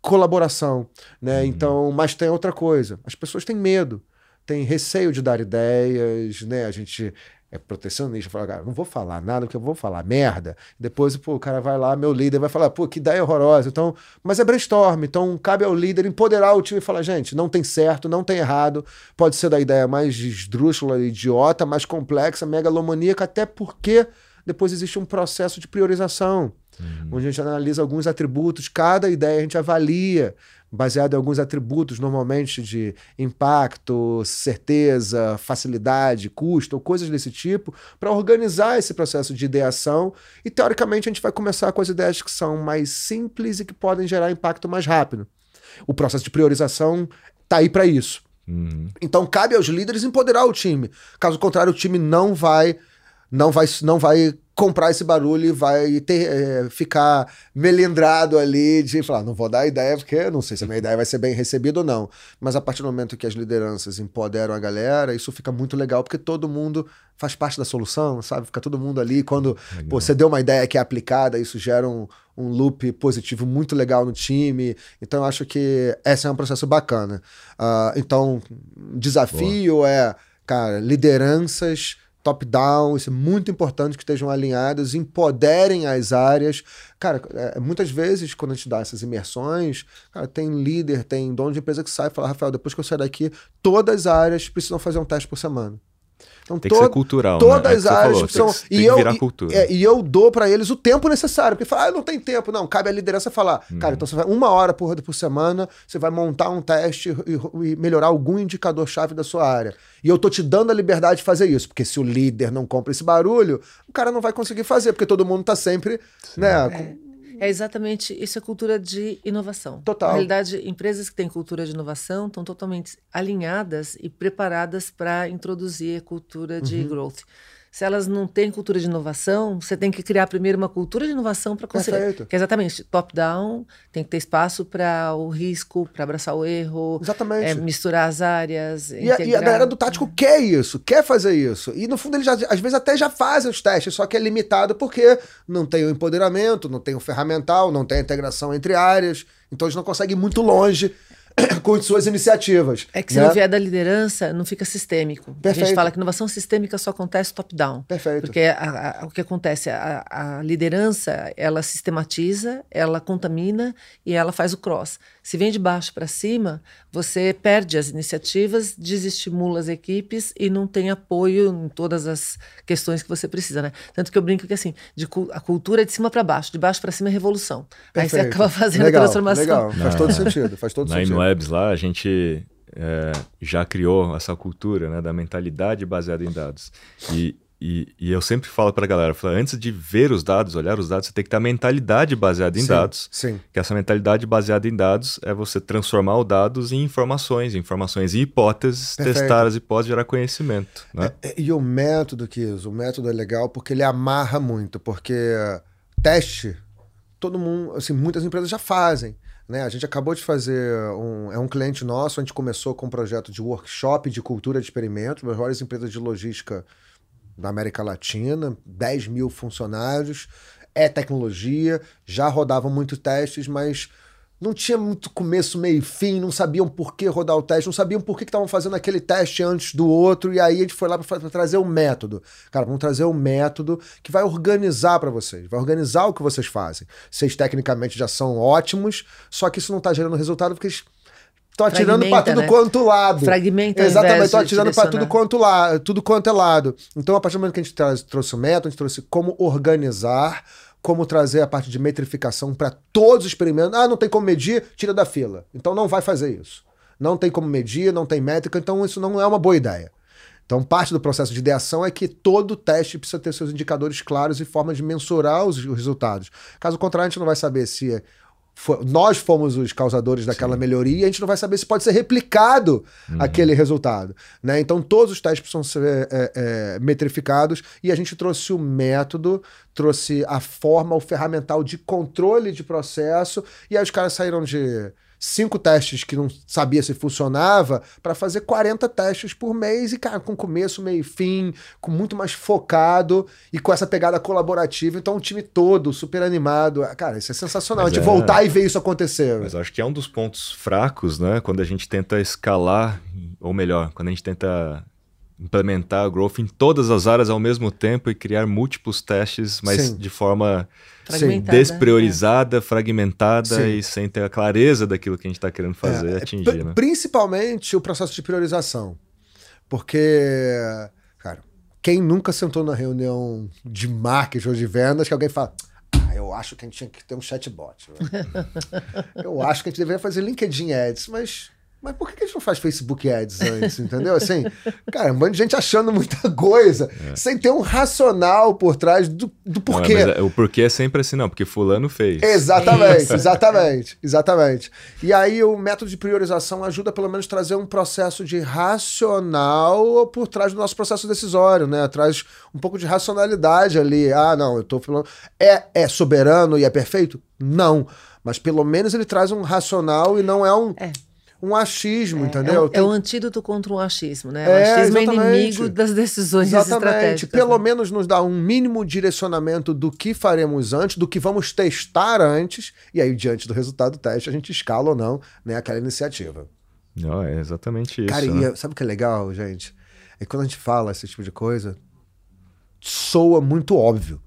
C: colaboração, né? Uhum. Então, mas tem outra coisa. As pessoas têm medo, têm receio de dar ideias, né? A gente é protecionista, fala, cara, não vou falar nada, porque eu vou falar merda. Depois, pô, o cara vai lá, meu líder vai falar, pô, que ideia horrorosa. Então, mas é brainstorm, então cabe ao líder empoderar o time e falar, gente, não tem certo, não tem errado, pode ser da ideia mais esdrúxula, idiota, mais complexa, megalomaníaca, até porque depois existe um processo de priorização, uhum. onde a gente analisa alguns atributos, cada ideia a gente avalia, baseado em alguns atributos, normalmente de impacto, certeza, facilidade, custo, ou coisas desse tipo, para organizar esse processo de ideação. E, teoricamente, a gente vai começar com as ideias que são mais simples e que podem gerar impacto mais rápido. O processo de priorização está aí para isso. Uhum. Então, cabe aos líderes empoderar o time. Caso contrário, o time não vai não vai, não vai comprar esse barulho e vai ter, é, ficar melindrado ali de falar, não vou dar ideia porque não sei se a minha ideia vai ser bem recebida ou não. Mas a partir do momento que as lideranças empoderam a galera, isso fica muito legal porque todo mundo faz parte da solução, sabe? Fica todo mundo ali. Quando pô, você deu uma ideia que é aplicada, isso gera um, um loop positivo muito legal no time. Então, eu acho que esse é um processo bacana. Uh, então, desafio Boa. é, cara, lideranças top-down, isso é muito importante que estejam alinhadas, empoderem as áreas. Cara, é, muitas vezes, quando a gente dá essas imersões, cara, tem líder, tem dono de empresa que sai e fala, Rafael, depois que eu sair daqui, todas as áreas precisam fazer um teste por semana.
A: Então, tem que ser cultural.
C: Todas
A: né? é
C: as áreas falou,
A: são.
C: Tem, tem e, eu, e, é, e, eu dou para eles o tempo necessário. Porque fala, ah, não tem tempo. Não, cabe à liderança falar. Hum. Cara, então você vai uma hora por, por semana, você vai montar um teste e, e melhorar algum indicador-chave da sua área. E eu tô te dando a liberdade de fazer isso. Porque se o líder não compra esse barulho, o cara não vai conseguir fazer, porque todo mundo tá sempre. Sim. né?
B: É. É exatamente isso é cultura de inovação.
C: Total.
B: Na realidade, empresas que têm cultura de inovação estão totalmente alinhadas e preparadas para introduzir a cultura de uhum. growth se elas não têm cultura de inovação, você tem que criar primeiro uma cultura de inovação para conseguir. Perfeito. Que é exatamente top-down, tem que ter espaço para o risco, para abraçar o erro,
C: exatamente.
B: É, misturar as áreas.
C: E a, e a, galera do tático quer isso, quer fazer isso. E no fundo eles já, às vezes até já fazem os testes, só que é limitado porque não tem o empoderamento, não tem o ferramental, não tem a integração entre áreas. Então eles não conseguem ir muito longe [coughs] com suas iniciativas.
B: É que se né? não vier da liderança, não fica sistêmico. Perfeito. A gente fala que inovação sistêmica só acontece top-down.
C: Perfeito.
B: Porque a, a, o que acontece, a, a, liderança, ela sistematiza, ela contamina e ela faz o cross. Se vem de baixo para cima, você perde as iniciativas, desestimula as equipes e não tem apoio em todas as questões que você precisa, né? Tanto que eu brinco que assim, de, a cultura é de cima para baixo, de baixo para cima é revolução. Perfeito. Aí você acaba [laughs] fazendo
C: legal,
B: a transformação.
C: Legal, faz todo sentido, faz todo
A: Na
C: sentido.
A: Labs lá, a gente é, já criou essa cultura né, da mentalidade baseada em dados. E, e, e eu sempre falo para a galera, falo, antes de ver os dados, olhar os dados, você tem que ter a mentalidade baseada em
C: Sim,
A: dados.
C: sim.
A: Que essa mentalidade baseada em dados é você transformar os dados em informações, informações em hipóteses,
C: Perfeito.
A: testar as hipóteses, gerar conhecimento. Né?
C: É, E o método, Kiz, o método é legal porque ele amarra muito, porque teste, todo mundo, assim, muitas empresas já fazem. Né? A gente acabou de fazer um. É um cliente nosso, a gente começou com um projeto de workshop de cultura de experimento, das maiores empresas de logística da América Latina, 10 mil funcionários, é tecnologia, já rodavam muitos testes, mas não tinha muito começo, meio e fim, não sabiam por que rodar o teste, não sabiam por que estavam fazendo aquele teste antes do outro, e aí a gente foi lá para trazer o método. Cara, vamos trazer um método que vai organizar para vocês, vai organizar o que vocês fazem. Vocês tecnicamente já são ótimos, só que isso não está gerando resultado porque eles estão atirando para tudo
B: né?
C: quanto lado.
B: Fragmenta
C: Exatamente,
B: de
C: atirando para tudo quanto, la, tudo quanto é lado. Então, a partir do momento que a gente traz- trouxe o método, a gente trouxe como organizar, como trazer a parte de metrificação para todos os experimentos. Ah, não tem como medir, tira da fila. Então não vai fazer isso. Não tem como medir, não tem métrica, então isso não é uma boa ideia. Então, parte do processo de ideação é que todo teste precisa ter seus indicadores claros e formas de mensurar os, os resultados. Caso contrário, a gente não vai saber se é- foi- nós fomos os causadores daquela melhoria, a gente não vai saber se pode ser replicado aquele resultado. Né? Então, todos os testes precisam ser é, é, metrificados e a gente trouxe o método, trouxe a forma, o ferramental de controle de processo, e aí os caras saíram de cinco testes que não sabia se funcionava para fazer 40 testes por mês e, cara, com começo, meio e fim, com muito mais focado e com essa pegada colaborativa. Então, o time todo super animado. Cara, isso é sensacional.
A: Mas
C: a gente
A: é-
C: voltar e ver isso acontecer.
A: Mas acho que é um dos pontos fracos, né? Quando a gente tenta escalar, ou melhor, quando a gente tenta implementar a growth em todas as áreas ao mesmo tempo e criar múltiplos testes, mas
C: Sim.
A: de forma
B: Fragmentada, é.
A: despriorizada, fragmentada
C: Sim.
A: e sem ter a clareza daquilo que a gente está querendo fazer e atingir, né?
C: Principalmente o processo de priorização. Porque, cara, quem nunca sentou na reunião de marketing ou de vendas que alguém fala. "Ah, eu acho que a gente tinha que ter um chatbot. né? [laughs] eu acho que a gente deveria fazer LinkedIn Ads, mas. Mas por que a gente não faz Facebook Ads antes, entendeu? Assim, cara, um monte de gente achando muita coisa, [laughs] sem ter um racional por trás do, do
A: Não, é,
C: porquê.
A: mas é- o porquê é sempre assim, não, porque fulano fez.
C: Exatamente, [laughs] exatamente, exatamente. E aí o método de priorização ajuda pelo menos a trazer um processo de racional por trás do nosso processo decisório, né? Traz um pouco de racionalidade ali. Ah, não, eu tô falando. É, é soberano e é perfeito? Não. Mas pelo menos ele traz um racional e não é um,
B: É.
C: um achismo,
B: É,
C: entendeu?
B: um- é
C: Tem-
B: o antídoto contra o achismo, né?
C: É,
B: o achismo é
C: exatamente.
B: inimigo das decisões
C: Exatamente.
B: estratégicas.
C: Pelo
B: né?
C: menos nos dá um mínimo direcionamento do que faremos antes, do que vamos testar antes, e aí, diante do resultado do teste, a gente escala ou não né, aquela iniciativa.
A: Não, é exatamente isso.
C: Cara, e
A: né?
C: é- sabe o que é legal, gente? É que quando a gente fala esse tipo de coisa, soa muito óbvio.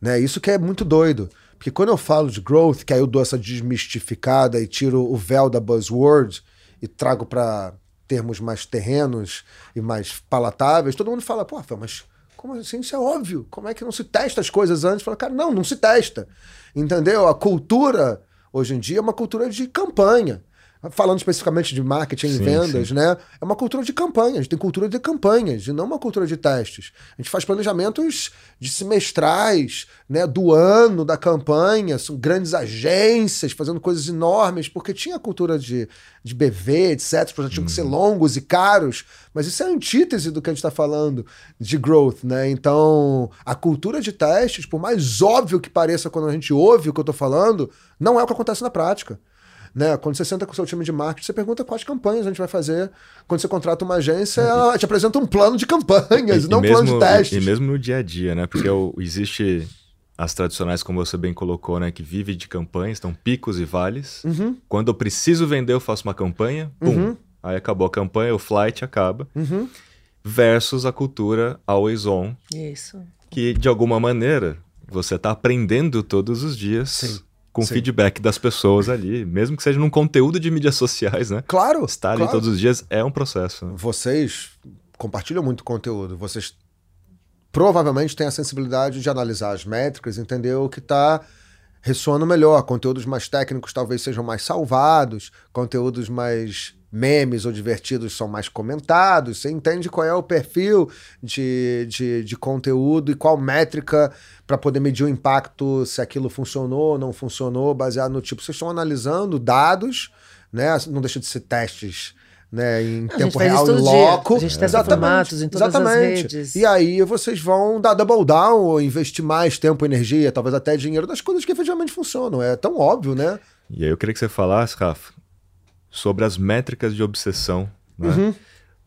C: Né? Isso que é muito doido. Porque quando eu falo de growth, que aí eu dou essa desmistificada e tiro o véu da buzzword e trago para termos mais terrenos e mais palatáveis, todo mundo fala, pô, mas como assim? Isso é óbvio. Como é que não se testa as coisas antes? Fala, cara, não, não se testa. Entendeu? A cultura, hoje em dia, é uma cultura de campanha. Falando especificamente de marketing e
A: Sim,
C: vendas,
A: sim.
C: né? É uma cultura de campanhas, a gente tem cultura de campanhas, e não uma cultura de testes. A gente faz planejamentos de semestrais, né? Do ano da campanha, são grandes agências fazendo coisas enormes, porque tinha a cultura de, de BV, etc. Os projetos tinham que ser longos e caros, mas isso é a antítese do que a gente está falando de growth, né? Então, a cultura de testes, por mais óbvio que pareça quando a gente ouve o que eu estou falando, não é o que acontece na prática. Né? Quando você senta com o seu time de marketing, você pergunta quais campanhas a gente vai fazer. Quando você contrata uma agência, ela te apresenta um plano de campanhas, não um plano de testes.
A: E mesmo no dia a dia, né? Porque o- existe as tradicionais, como você bem colocou, né? Que vive de campanhas, então picos e vales.
C: Uhum,
A: Quando eu preciso vender, eu faço uma campanha, pum.
C: Uhum.
A: Aí acabou a campanha, o flight acaba.
C: uhum.
A: Versus a cultura always on,
B: Isso.
A: que de alguma maneira você está aprendendo todos os dias
C: Sim,
A: com
C: sim.
A: feedback das pessoas ali, mesmo que seja num conteúdo de mídias sociais, né?
C: Claro.
A: Estar ali
C: claro.
A: todos os dias é um processo. né?
C: Vocês compartilham muito conteúdo. Vocês provavelmente têm a sensibilidade de analisar as métricas, entender o que está ressoando melhor. Conteúdos mais técnicos talvez sejam mais salvados, conteúdos mais memes ou divertidos são mais comentados, você entende qual é o perfil de, de, de conteúdo e qual métrica para poder medir o impacto, se aquilo funcionou ou não funcionou, baseado no tipo. Vocês estão analisando dados, né? Não deixa de ser testes né, em
B: A gente
C: tempo real, em loco.
B: dia. A gente testa
C: Exatamente,
B: formatos em todas as
C: exatamente.
B: redes.
C: E aí vocês vão dar double down ou investir mais tempo, energia, talvez até dinheiro das coisas que efetivamente funcionam. É tão óbvio, né?
A: E aí eu queria que você falasse, Rafa, sobre as métricas de obsessão, né?
C: Uhum.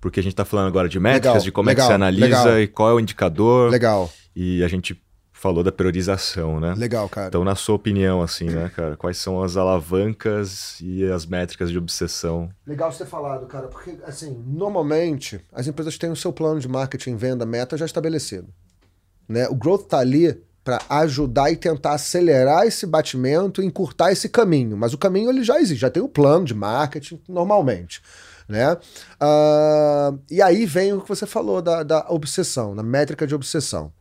A: Porque a gente está falando agora de métricas,
C: Legal,
A: de como é
C: legal,
A: que você analisa
C: legal.
A: e qual é o indicador.
C: Legal,
A: E a gente falou da priorização, né?
C: legal, cara.
A: Então, na sua opinião, assim, né, cara, quais são as alavancas e as métricas de obsessão?
C: Legal você ter falado, cara, porque, assim, normalmente as empresas têm o seu plano de marketing, venda, meta já estabelecido. Né? O growth tá ali para ajudar e tentar acelerar esse batimento encurtar esse caminho. Mas o caminho ele já existe, já tem o plano de marketing normalmente. Né? Ah, e aí vem o que você falou da, da obsessão, na métrica de obsessão.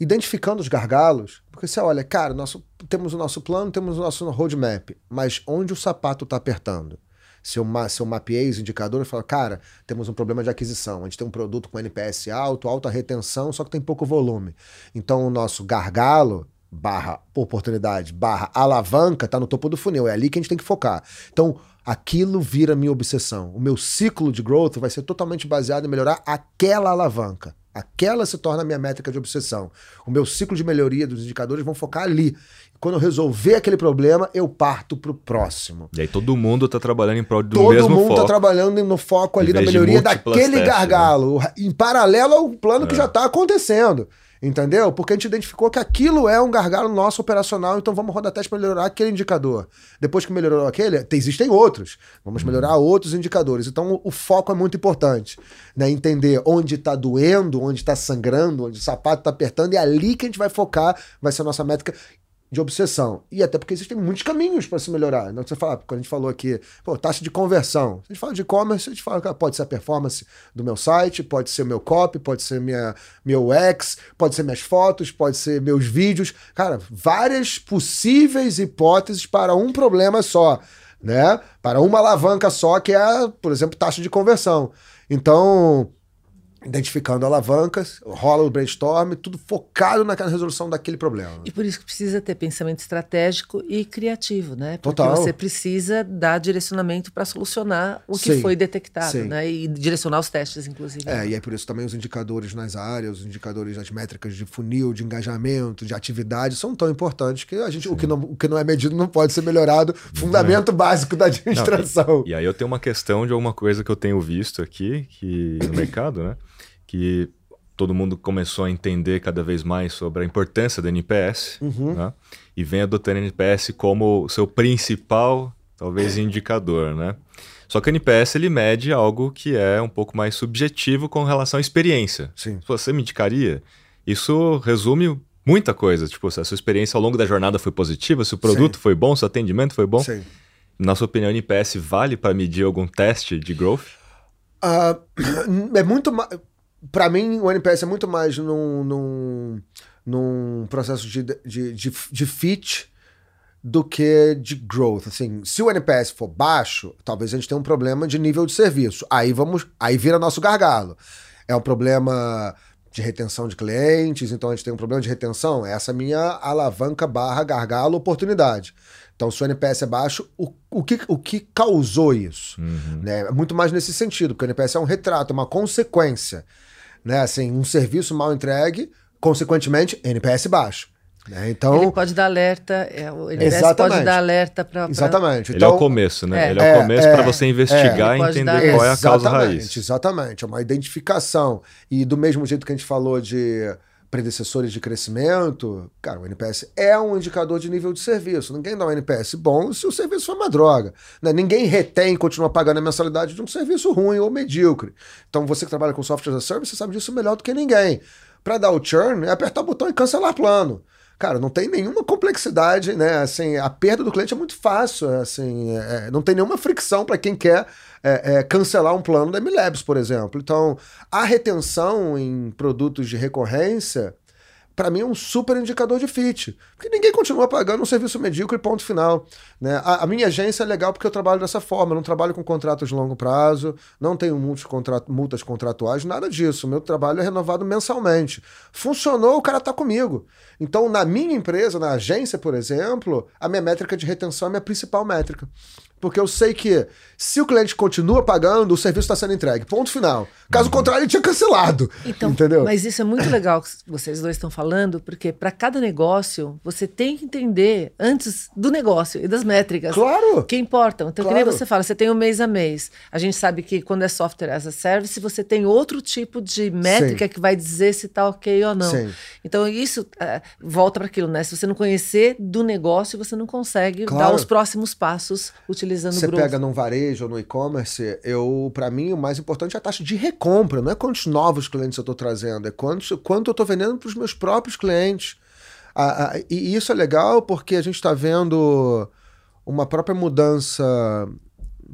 C: Identificando os gargalos, porque você olha, cara, nosso, temos o nosso plano, temos o nosso roadmap, mas onde o sapato está apertando? Se eu, ma- se eu mapeei os indicadores, eu falo, cara, temos um problema de aquisição. A gente tem um produto com NPS alto, alta retenção, só que tem pouco volume. Então o nosso gargalo, barra oportunidade, barra alavanca, está no topo do funil. É ali que a gente tem que focar. Então aquilo vira minha obsessão. O meu ciclo de growth vai ser totalmente baseado em melhorar aquela alavanca. Aquela se torna a minha métrica de obsessão. O meu ciclo de melhoria dos indicadores vão focar ali. Quando eu resolver aquele problema, eu parto para o próximo.
A: E aí todo mundo está trabalhando em prol do
C: Todo
A: mesmo
C: mundo está
A: foco.
C: trabalhando no foco ali da melhoria daquele
A: testes, né?
C: gargalo, em paralelo ao plano que
A: É.
C: já está acontecendo. Entendeu? Porque a gente identificou que aquilo é um gargalo nosso operacional, então vamos rodar teste para melhorar aquele indicador. Depois que melhorou aquele, te- existem outros. Vamos
A: Uhum.
C: melhorar outros indicadores. Então o foco é muito importante. Né? Entender onde está doendo, onde está sangrando, onde o sapato está apertando, e é ali que a gente vai focar, vai ser a nossa métrica de obsessão. E até porque existem muitos caminhos para se melhorar. Não você fala, quando a gente falou aqui, pô, taxa de conversão. Se a gente fala de e-commerce, a gente fala, cara, pode ser a performance do meu site, pode ser meu copy, pode ser minha, meu UX, pode ser minhas fotos, pode ser meus vídeos. Cara, várias possíveis hipóteses para um problema só, né? Para uma alavanca só, que é, por exemplo, taxa de conversão. Então, identificando alavancas, rola o brainstorm, tudo focado na resolução daquele problema.
B: E por isso que precisa ter pensamento estratégico e criativo, né? Porque
C: Total.
B: você precisa dar direcionamento para solucionar o que
C: Sim,
B: foi detectado,
C: sim.
B: né? E direcionar os testes, inclusive.
C: É, e é por isso também os indicadores nas áreas, os indicadores das métricas de funil, de engajamento, de atividade, são tão importantes que a gente, o que, não, o que não é medido não pode ser melhorado. Fundamento básico da administração.
A: E aí eu tenho uma questão de alguma coisa que eu tenho visto aqui que, no mercado, né? Que todo mundo começou a entender cada vez mais sobre a importância do NPS,
C: Uhum.
A: né? E vem adotando o NPS como seu principal, talvez, [laughs] indicador, né? Só que o NPS ele mede algo que é um pouco mais subjetivo com relação à experiência.
C: Sim.
A: Você me indicaria? Isso resume muita coisa. Tipo, se a sua experiência ao longo da jornada foi positiva, se o produto
C: Sim.
A: foi bom, se o atendimento foi bom.
C: Sim.
A: Na sua opinião, o NPS vale para medir algum teste de growth?
C: Ah, [clears throat] é muito mais. Para mim, o NPS é muito mais num, num, num processo de, de, de, de fit do que de growth. Assim, se o NPS for baixo, talvez a gente tenha um problema de nível de serviço. Aí vamos, aí vira nosso gargalo. É um problema de retenção de clientes, então a gente tem um problema de retenção. Essa é a minha alavanca barra gargalo oportunidade. Então, se o NPS é baixo, o, o, que, o que causou isso? Né? É muito mais nesse sentido, porque o NPS é um retrato, é uma consequência. Né? Assim, um serviço mal entregue, consequentemente, NPS baixo. Né? Então,
B: Ele pode dar alerta, é, o NPS
C: Exatamente.
B: pode dar alerta para.
C: exatamente.
A: Ele
C: então,
A: é o começo, né?
B: é.
A: Ele é,
C: É,
A: o começo
C: é,
A: para você investigar
B: é.
A: e entender
B: dar-
A: qual é a causa
C: Exatamente,
A: raiz.
C: Exatamente, é uma identificação. E do mesmo jeito que a gente falou de predecessores de crescimento, cara, o NPS é um indicador de nível de serviço. Ninguém dá um NPS bom se o serviço for uma droga. né? Ninguém retém e continua pagando a mensalidade de um serviço ruim ou medíocre. Então, você que trabalha com software as a service, sabe disso melhor do que ninguém. Para dar o churn, é apertar o botão e cancelar plano. Cara, não tem nenhuma complexidade, né? Assim, a perda do cliente é muito fácil, assim, é, não tem nenhuma fricção para quem quer é, é, cancelar um plano da MLabs, por exemplo. Então, a retenção em produtos de recorrência, para mim é um super indicador de fit. Porque ninguém continua pagando um serviço medíocre, ponto final. Né? A, a, minha agência é legal porque eu trabalho dessa forma, eu não trabalho com contratos de longo prazo, não tenho multas, contrat, multas contratuais, nada disso. Meu trabalho é renovado mensalmente. Funcionou, o cara está comigo. Então, na minha empresa, na agência, por exemplo, a minha métrica de retenção é a minha principal métrica. Porque eu sei que se o cliente continua pagando, o serviço está sendo entregue. Ponto final. Caso uhum. contrário, ele tinha cancelado. Então, entendeu?
B: Mas isso é muito legal que vocês dois estão falando, porque para cada negócio, você tem que entender antes do negócio e das métricas.
C: Claro!
B: Que importam. Então, claro. que nem você fala, você tem um mês a mês. A gente sabe que quando é software as a service, você tem outro tipo de métrica Sim. que vai dizer se está ok ou não. Sim. Então, isso uh, volta para aquilo, né? Se você não conhecer do negócio, você não consegue claro. dar os próximos passos utilizando utilizando
C: Você pega num varejo ou no e-commerce, eu para mim o mais importante é a taxa de recompra, não é quantos novos clientes eu estou trazendo, é quanto, quanto eu estou vendendo para os meus próprios clientes. Ah, ah, e isso é legal porque a gente está vendo uma própria mudança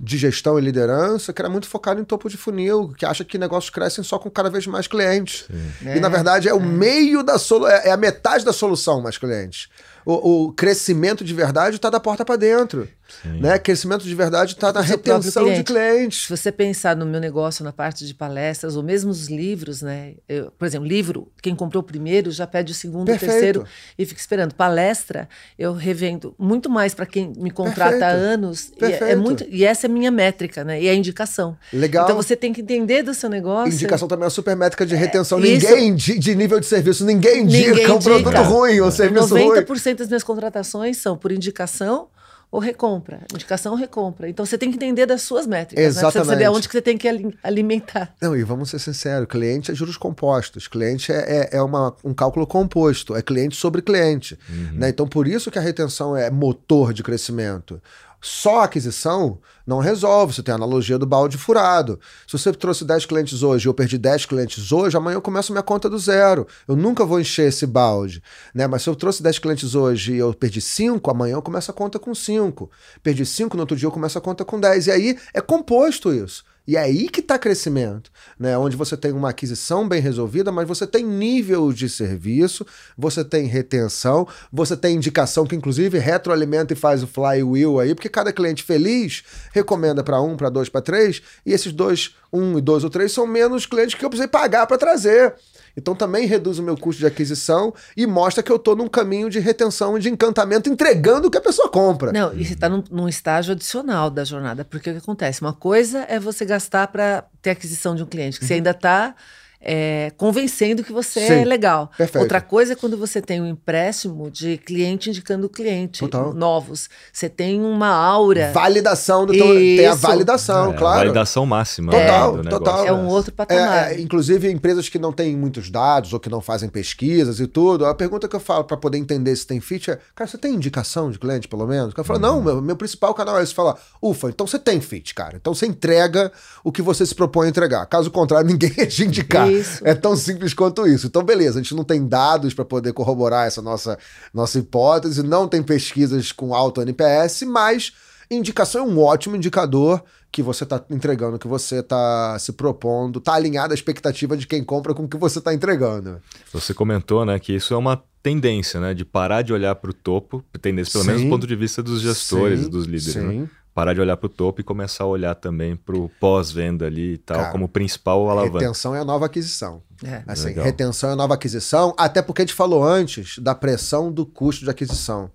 C: de gestão e liderança que era muito focado em topo de funil, que acha que negócios crescem só com cada vez mais clientes. É, e na verdade é, é o meio da solução, é, é a metade da solução mais clientes o, o crescimento de verdade está da porta para dentro. Sim. Né? Crescimento de verdade está na retenção cliente. de clientes.
B: Se você pensar no meu negócio, na parte de palestras, ou mesmo os livros, né? Eu, por exemplo, livro, quem comprou o primeiro já pede o segundo, o terceiro e fica esperando. Palestra, eu revendo muito mais para quem me contrata Perfeito. há anos. E, é, é muito, e essa é a minha métrica, né? E é a indicação.
C: Legal.
B: Então você tem que entender do seu negócio.
C: Indicação também é uma super métrica de é, retenção. É, ninguém de, de, nível de serviço, ninguém, ninguém indica um produto ruim ou serviço 90% ruim.
B: 90% das minhas contratações são por indicação ou recompra. Indicação ou recompra. Então você tem que entender das suas métricas. Exatamente. Né? Você saber aonde que você tem que alimentar.
C: Não, e vamos ser sinceros: cliente é juros compostos. Cliente é, é, é uma, um cálculo composto. É cliente sobre cliente. Uhum. Né? Então, por isso que a retenção é motor de crescimento. Só a aquisição não resolve. Você tem a analogia do balde furado. Se você trouxe 10 clientes hoje e eu perdi 10 clientes hoje, amanhã eu começo minha conta do zero. Eu nunca vou encher esse balde. Né? Mas se eu trouxe 10 clientes hoje e eu perdi 5, amanhã eu começo a conta com 5. Perdi 5, no outro dia eu começo a conta com 10. E aí é composto isso. E é aí que está crescimento, né? Onde você tem uma aquisição bem resolvida, mas você tem nível de serviço, você tem retenção, você tem indicação que inclusive retroalimenta e faz o flywheel aí, porque cada cliente feliz recomenda para um, para dois, para três, e esses dois, um e dois ou três são menos clientes que eu precisei pagar para trazer. Então também reduz o meu custo de aquisição e mostra que eu estou num caminho de retenção e de encantamento entregando o que a pessoa compra.
B: Não, e você está num, num, estágio adicional da jornada, porque o que acontece? Uma coisa é você gastar para ter aquisição de um cliente, que uhum. você ainda está é, convencendo que você Sim, é legal.
C: Perfeito.
B: Outra coisa é quando você tem um empréstimo de cliente indicando cliente Total. novos. Você tem uma aura.
C: Validação do teu, Tem a validação, é, claro.
A: Validação máxima.
C: Total, né, total.
B: É um outro patamar.
C: É, é, inclusive, empresas que não têm muitos dados ou que não fazem pesquisas e tudo, a pergunta que eu falo para poder entender se tem fit é: cara, você tem indicação de cliente, pelo menos? O cara fala: uhum. não, meu, meu principal canal é esse. Fala, ufa, então você tem fit, cara. Então você entrega o que você se propõe a entregar. Caso contrário, [laughs] ninguém é de indicar. Isso. É tão simples quanto isso. Então, beleza, a gente não tem dados para poder corroborar essa nossa, nossa hipótese, não tem pesquisas com alto NPS, mas indicação é um ótimo indicador que você está entregando, que você está se propondo, está alinhado à expectativa de quem compra com o que você está entregando.
A: Você comentou, né, que isso é uma tendência, né, de parar de olhar para o topo, tendência pelo sim, menos do ponto de vista dos gestores, sim, dos líderes, né? sim. Né? Parar de olhar para o topo e começar a olhar também para o pós-venda ali e tal, Cara, como principal alavanca.
C: Retenção é a nova aquisição. É. Assim, Legal. retenção é a nova aquisição, até porque a gente falou antes da pressão do custo de aquisição.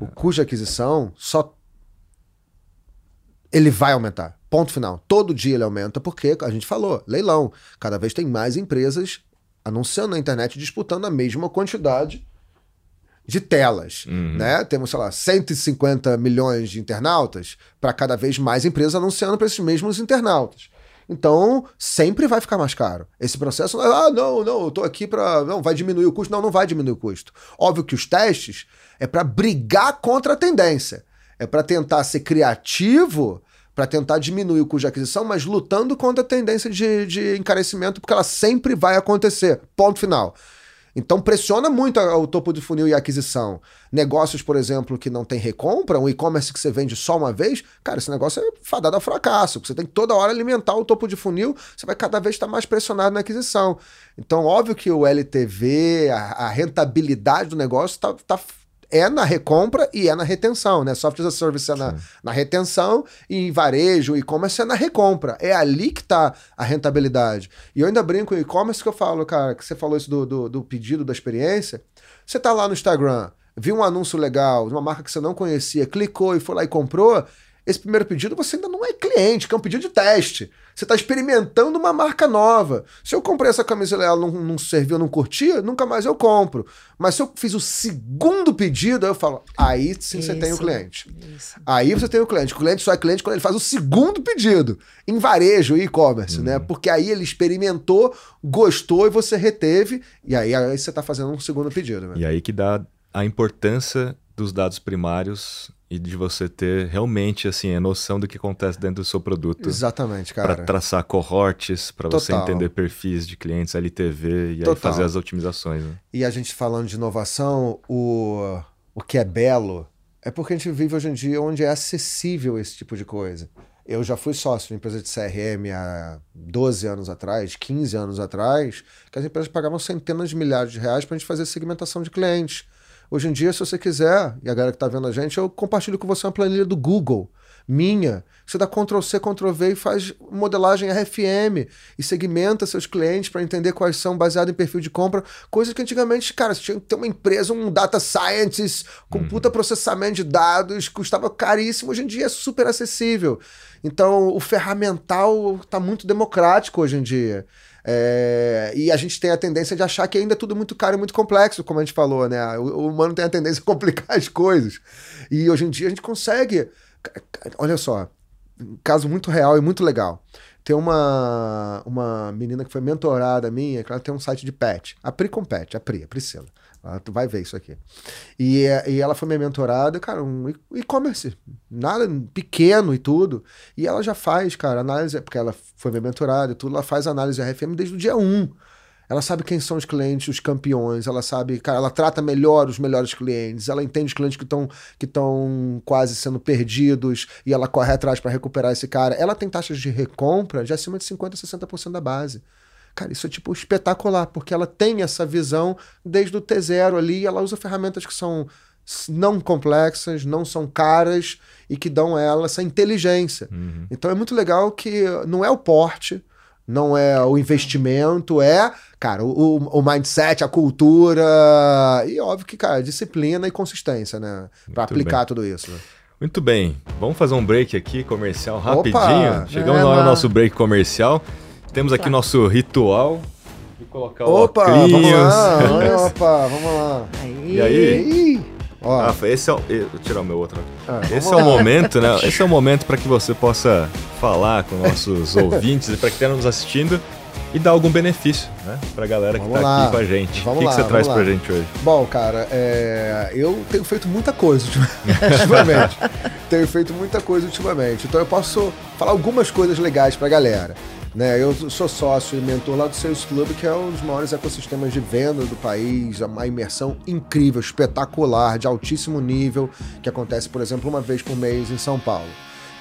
C: O é. custo de aquisição só. Ele vai aumentar. Ponto final. Todo dia ele aumenta, porque a gente falou, leilão. Cada vez tem mais empresas anunciando na internet disputando a mesma quantidade de telas, uhum. né? Temos, sei lá, 150 milhões de internautas para cada vez mais empresas anunciando para esses mesmos internautas. Então, sempre vai ficar mais caro. Esse processo, ah, não, não, eu tô aqui para, não, vai diminuir o custo. Não, não vai diminuir o custo. Óbvio que os testes é para brigar contra a tendência. É para tentar ser criativo, para tentar diminuir o custo de aquisição, mas lutando contra a tendência de, de encarecimento, porque ela sempre vai acontecer. Ponto final. Então pressiona muito o topo de funil e a aquisição. Negócios, por exemplo, que não tem recompra, um e-commerce que você vende só uma vez, cara, esse negócio é fadado ao fracasso. Você tem que toda hora alimentar o topo de funil, você vai cada vez estar mais pressionado na aquisição. Então, óbvio que o LTV, a, a rentabilidade do negócio está tá, tá é na recompra e é na retenção, né? Software as a Service é na, na retenção e varejo, e-commerce é na recompra. É ali que está a rentabilidade. E eu ainda brinco com e-commerce que eu falo, cara, que você falou isso do, do, do pedido, da experiência. Você tá lá no Instagram, viu um anúncio legal de uma marca que você não conhecia, clicou e foi lá e comprou, esse primeiro pedido você ainda não é cliente, que é um pedido de teste. Você está experimentando uma marca nova. Se eu comprei essa camisa e ela não, não serviu, não curtia, nunca mais eu compro. Mas se eu fiz o segundo pedido, eu falo, aí sim isso, você tem o cliente. Isso. Aí você tem o cliente. O cliente só é cliente quando ele faz o segundo pedido. Em varejo, e-commerce, né? Uhum. Porque aí ele experimentou, gostou e você reteve. E aí, aí você está fazendo um segundo pedido. Né?
A: E aí que dá a importância dos dados primários e de você ter realmente assim a noção do que acontece dentro do seu produto.
C: Exatamente, cara.
A: Para traçar cohortes, para você entender perfis de clientes, LTV e fazer as otimizações. Né?
C: E a gente falando de inovação, o, o que é belo é porque a gente vive hoje em dia onde é acessível esse tipo de coisa. Eu já fui sócio de empresa de CRM há 12 anos atrás, 15 anos atrás, que as empresas pagavam centenas de milhares de reais para a gente fazer segmentação de clientes. Hoje em dia, se você quiser, e a galera que está vendo a gente, eu compartilho com você uma planilha do Google, minha. Você dá Ctrl C, Ctrl V e faz modelagem RFM e segmenta seus clientes para entender quais são, baseado em perfil de compra. Coisa que antigamente, cara, você tinha que ter uma empresa, um data scientist, com uhum. puta processamento de dados, custava caríssimo. Hoje em dia é super acessível. Então, o ferramental está muito democrático hoje em dia. É, e a gente tem a tendência de achar que ainda é tudo muito caro e muito complexo, como a gente falou, né? O, o, humano tem a tendência a [laughs] complicar as coisas. E hoje em dia a gente consegue. Olha só, um caso muito real e muito legal. Tem uma, uma menina que foi mentorada minha, que ela tem um site de pet. A Pri com pet, a Pri, a Priscila. Ah, tu vai ver isso aqui. E, e ela foi minha mentorada, cara, um e-commerce, nada pequeno e tudo. E ela já faz, cara, análise, porque ela foi minha mentorada e tudo, ela faz análise RFM desde o dia 1. Ela sabe quem são os clientes, os campeões, ela sabe, cara, ela trata melhor os melhores clientes, ela entende os clientes que estão que quase sendo perdidos e ela corre atrás para recuperar esse cara. Ela tem taxas de recompra de acima de 50, 60% da base. Cara, isso é tipo espetacular, porque ela tem essa visão desde o T0 ali, ela usa ferramentas que são não complexas, não são caras e que dão a ela essa inteligência. Uhum. Então é muito legal que não é o porte, não é o investimento, é, cara, o, o mindset, a cultura e óbvio que, cara, disciplina e consistência, né? Para aplicar bem. tudo isso. Né?
A: Muito bem, vamos fazer um break aqui comercial rapidinho. Opa, Chegamos é, no nosso break comercial. Temos aqui tá. nosso ritual de colocar
C: opa, o Vamos lá, [laughs] opa, vamos lá.
A: Aí. E aí? Ó. Ah, esse é o, vou tirar o meu outro. Ah, esse é o momento, né? Esse é o momento para que você possa falar com nossos [laughs] ouvintes e para que estejam nos assistindo e dar algum benefício, né? Pra galera que vamos tá lá. aqui com a gente. Vamos o que, lá, que você traz lá. pra gente hoje?
C: Bom, cara, é... eu tenho feito muita coisa [laughs] ultimamente. tenho feito muita coisa ultimamente. Então eu posso falar algumas coisas legais pra galera. Né, eu sou sócio e mentor lá do Sales Club, que é um dos maiores ecossistemas de venda do país, uma imersão incrível, espetacular, de altíssimo nível, que acontece, por exemplo, uma vez por mês em São Paulo.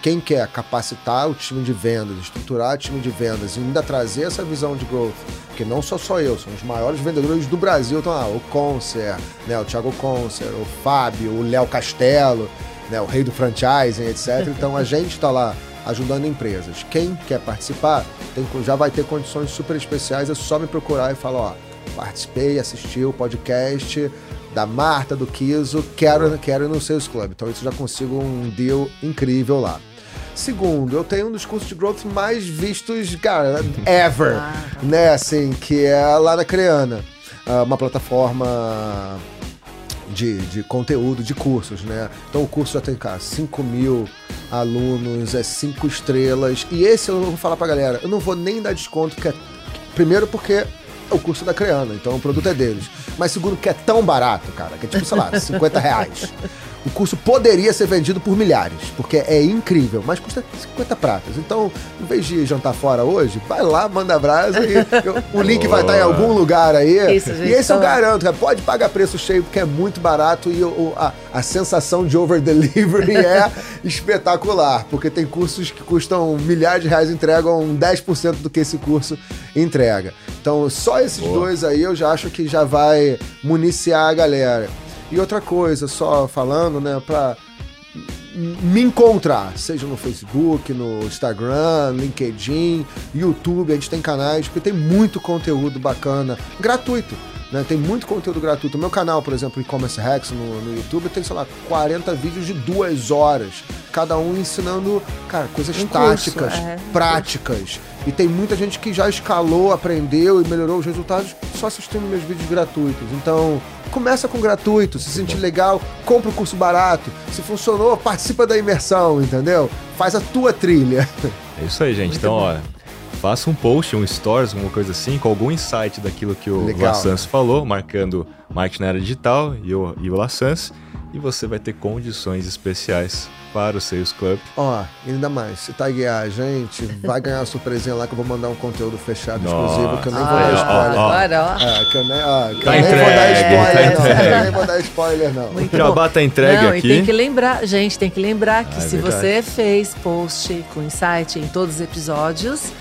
C: Quem quer capacitar o time de vendas, estruturar o time de vendas e ainda trazer essa visão de growth, porque não sou só eu, são os maiores vendedores do Brasil, estão lá, o Concer, né, o Thiago Concer, o Fábio, o Léo Castelo, né, o rei do franchising, etc. Então a gente está lá ajudando empresas. Quem quer participar tem, já vai ter condições super especiais, é só me procurar e falar, ó, participei, assisti o podcast da Marta, do Kiso, quero, quero ir no Sales Club. Então isso já consigo um deal incrível lá. Segundo, eu tenho um dos cursos de growth mais vistos, cara, [laughs] ever, né, assim, que é lá na Creana, ah, uma plataforma de, de conteúdo, de cursos, né? Então o curso já tem, cara, 5 mil alunos, é 5 estrelas. E esse eu vou falar pra galera, eu não vou nem dar desconto, que é, primeiro porque é o curso da Creana, então o produto é deles. Mas segundo, que é tão barato, cara, que é tipo, sei lá, [laughs] 50 reais. O curso poderia ser vendido por milhares, porque é incrível, mas custa 50 pratas. Então, em vez de jantar fora hoje, vai lá, manda brasa e o [laughs] link vai estar em algum lugar aí. Isso, gente, e esse eu então- garanto, cara, pode pagar preço cheio porque é muito barato e o, a, a sensação de over delivery [laughs] é espetacular, porque tem cursos que custam milhares de reais e entregam 10% do que esse curso entrega. Então, só esses Boa. dois aí eu já acho que já vai municiar a galera. E outra coisa, só falando, né, pra me encontrar, seja no Facebook, no Instagram, LinkedIn, YouTube, a gente tem canais, porque tem muito conteúdo bacana, gratuito. Né? Tem muito conteúdo gratuito. O meu canal, por exemplo, E-Commerce Hacks no, no YouTube, tem, sei lá, 40 vídeos de duas horas. Cada um ensinando, cara, coisas um táticas, curso, é. práticas. E tem muita gente que já escalou, aprendeu e melhorou os resultados só assistindo meus vídeos gratuitos. Então, começa com gratuito, se sentir legal, compra o um curso barato. Se funcionou, participa da imersão, entendeu? Faz a tua trilha.
A: É isso aí, gente. Muito então, bom. ó faça um post, um stories, alguma coisa assim, com algum insight daquilo que o Lassans falou, marcando marketing na área digital e o, e o Lassans, e você vai ter condições especiais para o Sales Club.
C: Ó, ainda mais, se taguear a gente, vai ganhar uma surpresinha lá que eu vou mandar um conteúdo fechado, Nossa. exclusivo, que eu nem ah, vou dar spoiler.
B: Agora, ó.
C: É, que eu nem, ó, que tá eu nem vou dar spoiler, tá não. Eu nem vou dar spoiler, não.
A: Muito Jabá tá entregue não, aqui.
B: E tem que lembrar, gente, tem que lembrar que ah, é se verdade. você fez post com insight em todos os episódios,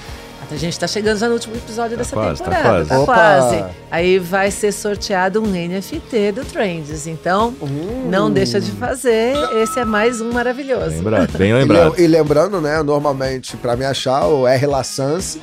B: a gente tá chegando já no último episódio tá dessa quase, tá temporada. Tá quase. Tá quase. Aí vai ser sorteado um NFT do Trends. Então, uh. não deixa de fazer. Esse é mais um maravilhoso.
A: Lembrado, bem lembrado.
C: E, e lembrando, né, normalmente, para me achar, o R. Lassance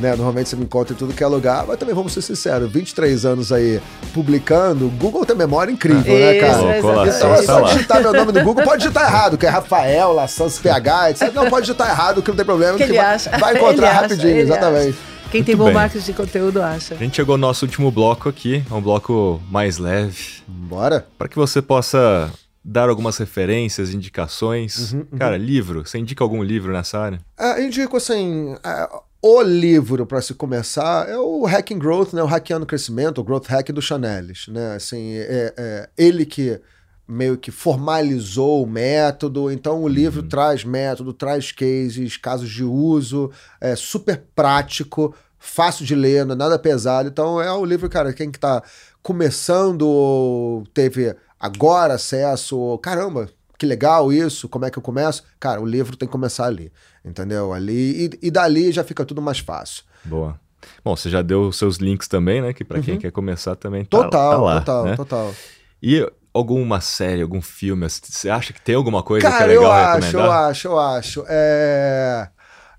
C: né? Normalmente você me encontra em tudo que é lugar, mas também vamos ser sinceros, 23 anos aí publicando, o Google tem memória incrível, né, cara? então é só digitar meu nome no Google, pode digitar errado, que é Rafael, Laçãs, PH, etc. Não pode digitar errado, que não tem problema, que, que vai, vai, encontrar [laughs] rapidinho, exatamente. Acha.
B: Quem Muito tem bom bem. marketing de conteúdo acha.
A: A gente chegou ao nosso último bloco aqui, um bloco mais leve.
C: Bora.
A: Para que você possa dar algumas referências, indicações. Uhum, uhum. Cara, livro. Você indica algum livro nessa área?
C: É, indico assim. É, o livro para se começar é o Hacking Growth, né? O Hackeando Crescimento, o Growth Hack do Chanelis, né? Assim, é, é ele que meio que formalizou o método. Então o livro uhum. traz método, traz cases, casos de uso, é super prático, fácil de ler, não é nada pesado. Então é o livro, cara, quem que tá começando teve agora acesso, caramba, que legal isso, como é que eu começo? Cara, o livro tem que começar ali, entendeu? Ali, e, e dali já fica tudo mais fácil.
A: Boa. Bom, você já deu os seus links também, né? Que para uhum. quem quer começar também tá,
C: total,
A: tá lá,
C: total,
A: né?
C: total.
A: E alguma série, algum filme, você acha que tem alguma coisa Cara, que é legal eu
C: acho, eu acho, eu acho. É...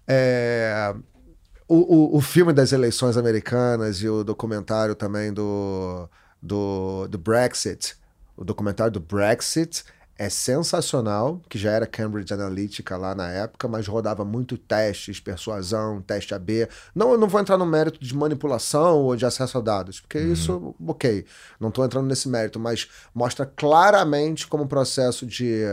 C: é... O, o, o, filme das eleições americanas e o documentário também do, do, do Brexit, o documentário do Brexit é sensacional, que já era Cambridge Analytica lá na época, mas rodava muito testes, persuasão, teste AB. Não, eu não vou entrar no mérito de manipulação ou de acesso a dados, porque uhum. isso, ok, não estou entrando nesse mérito, mas mostra claramente como o processo de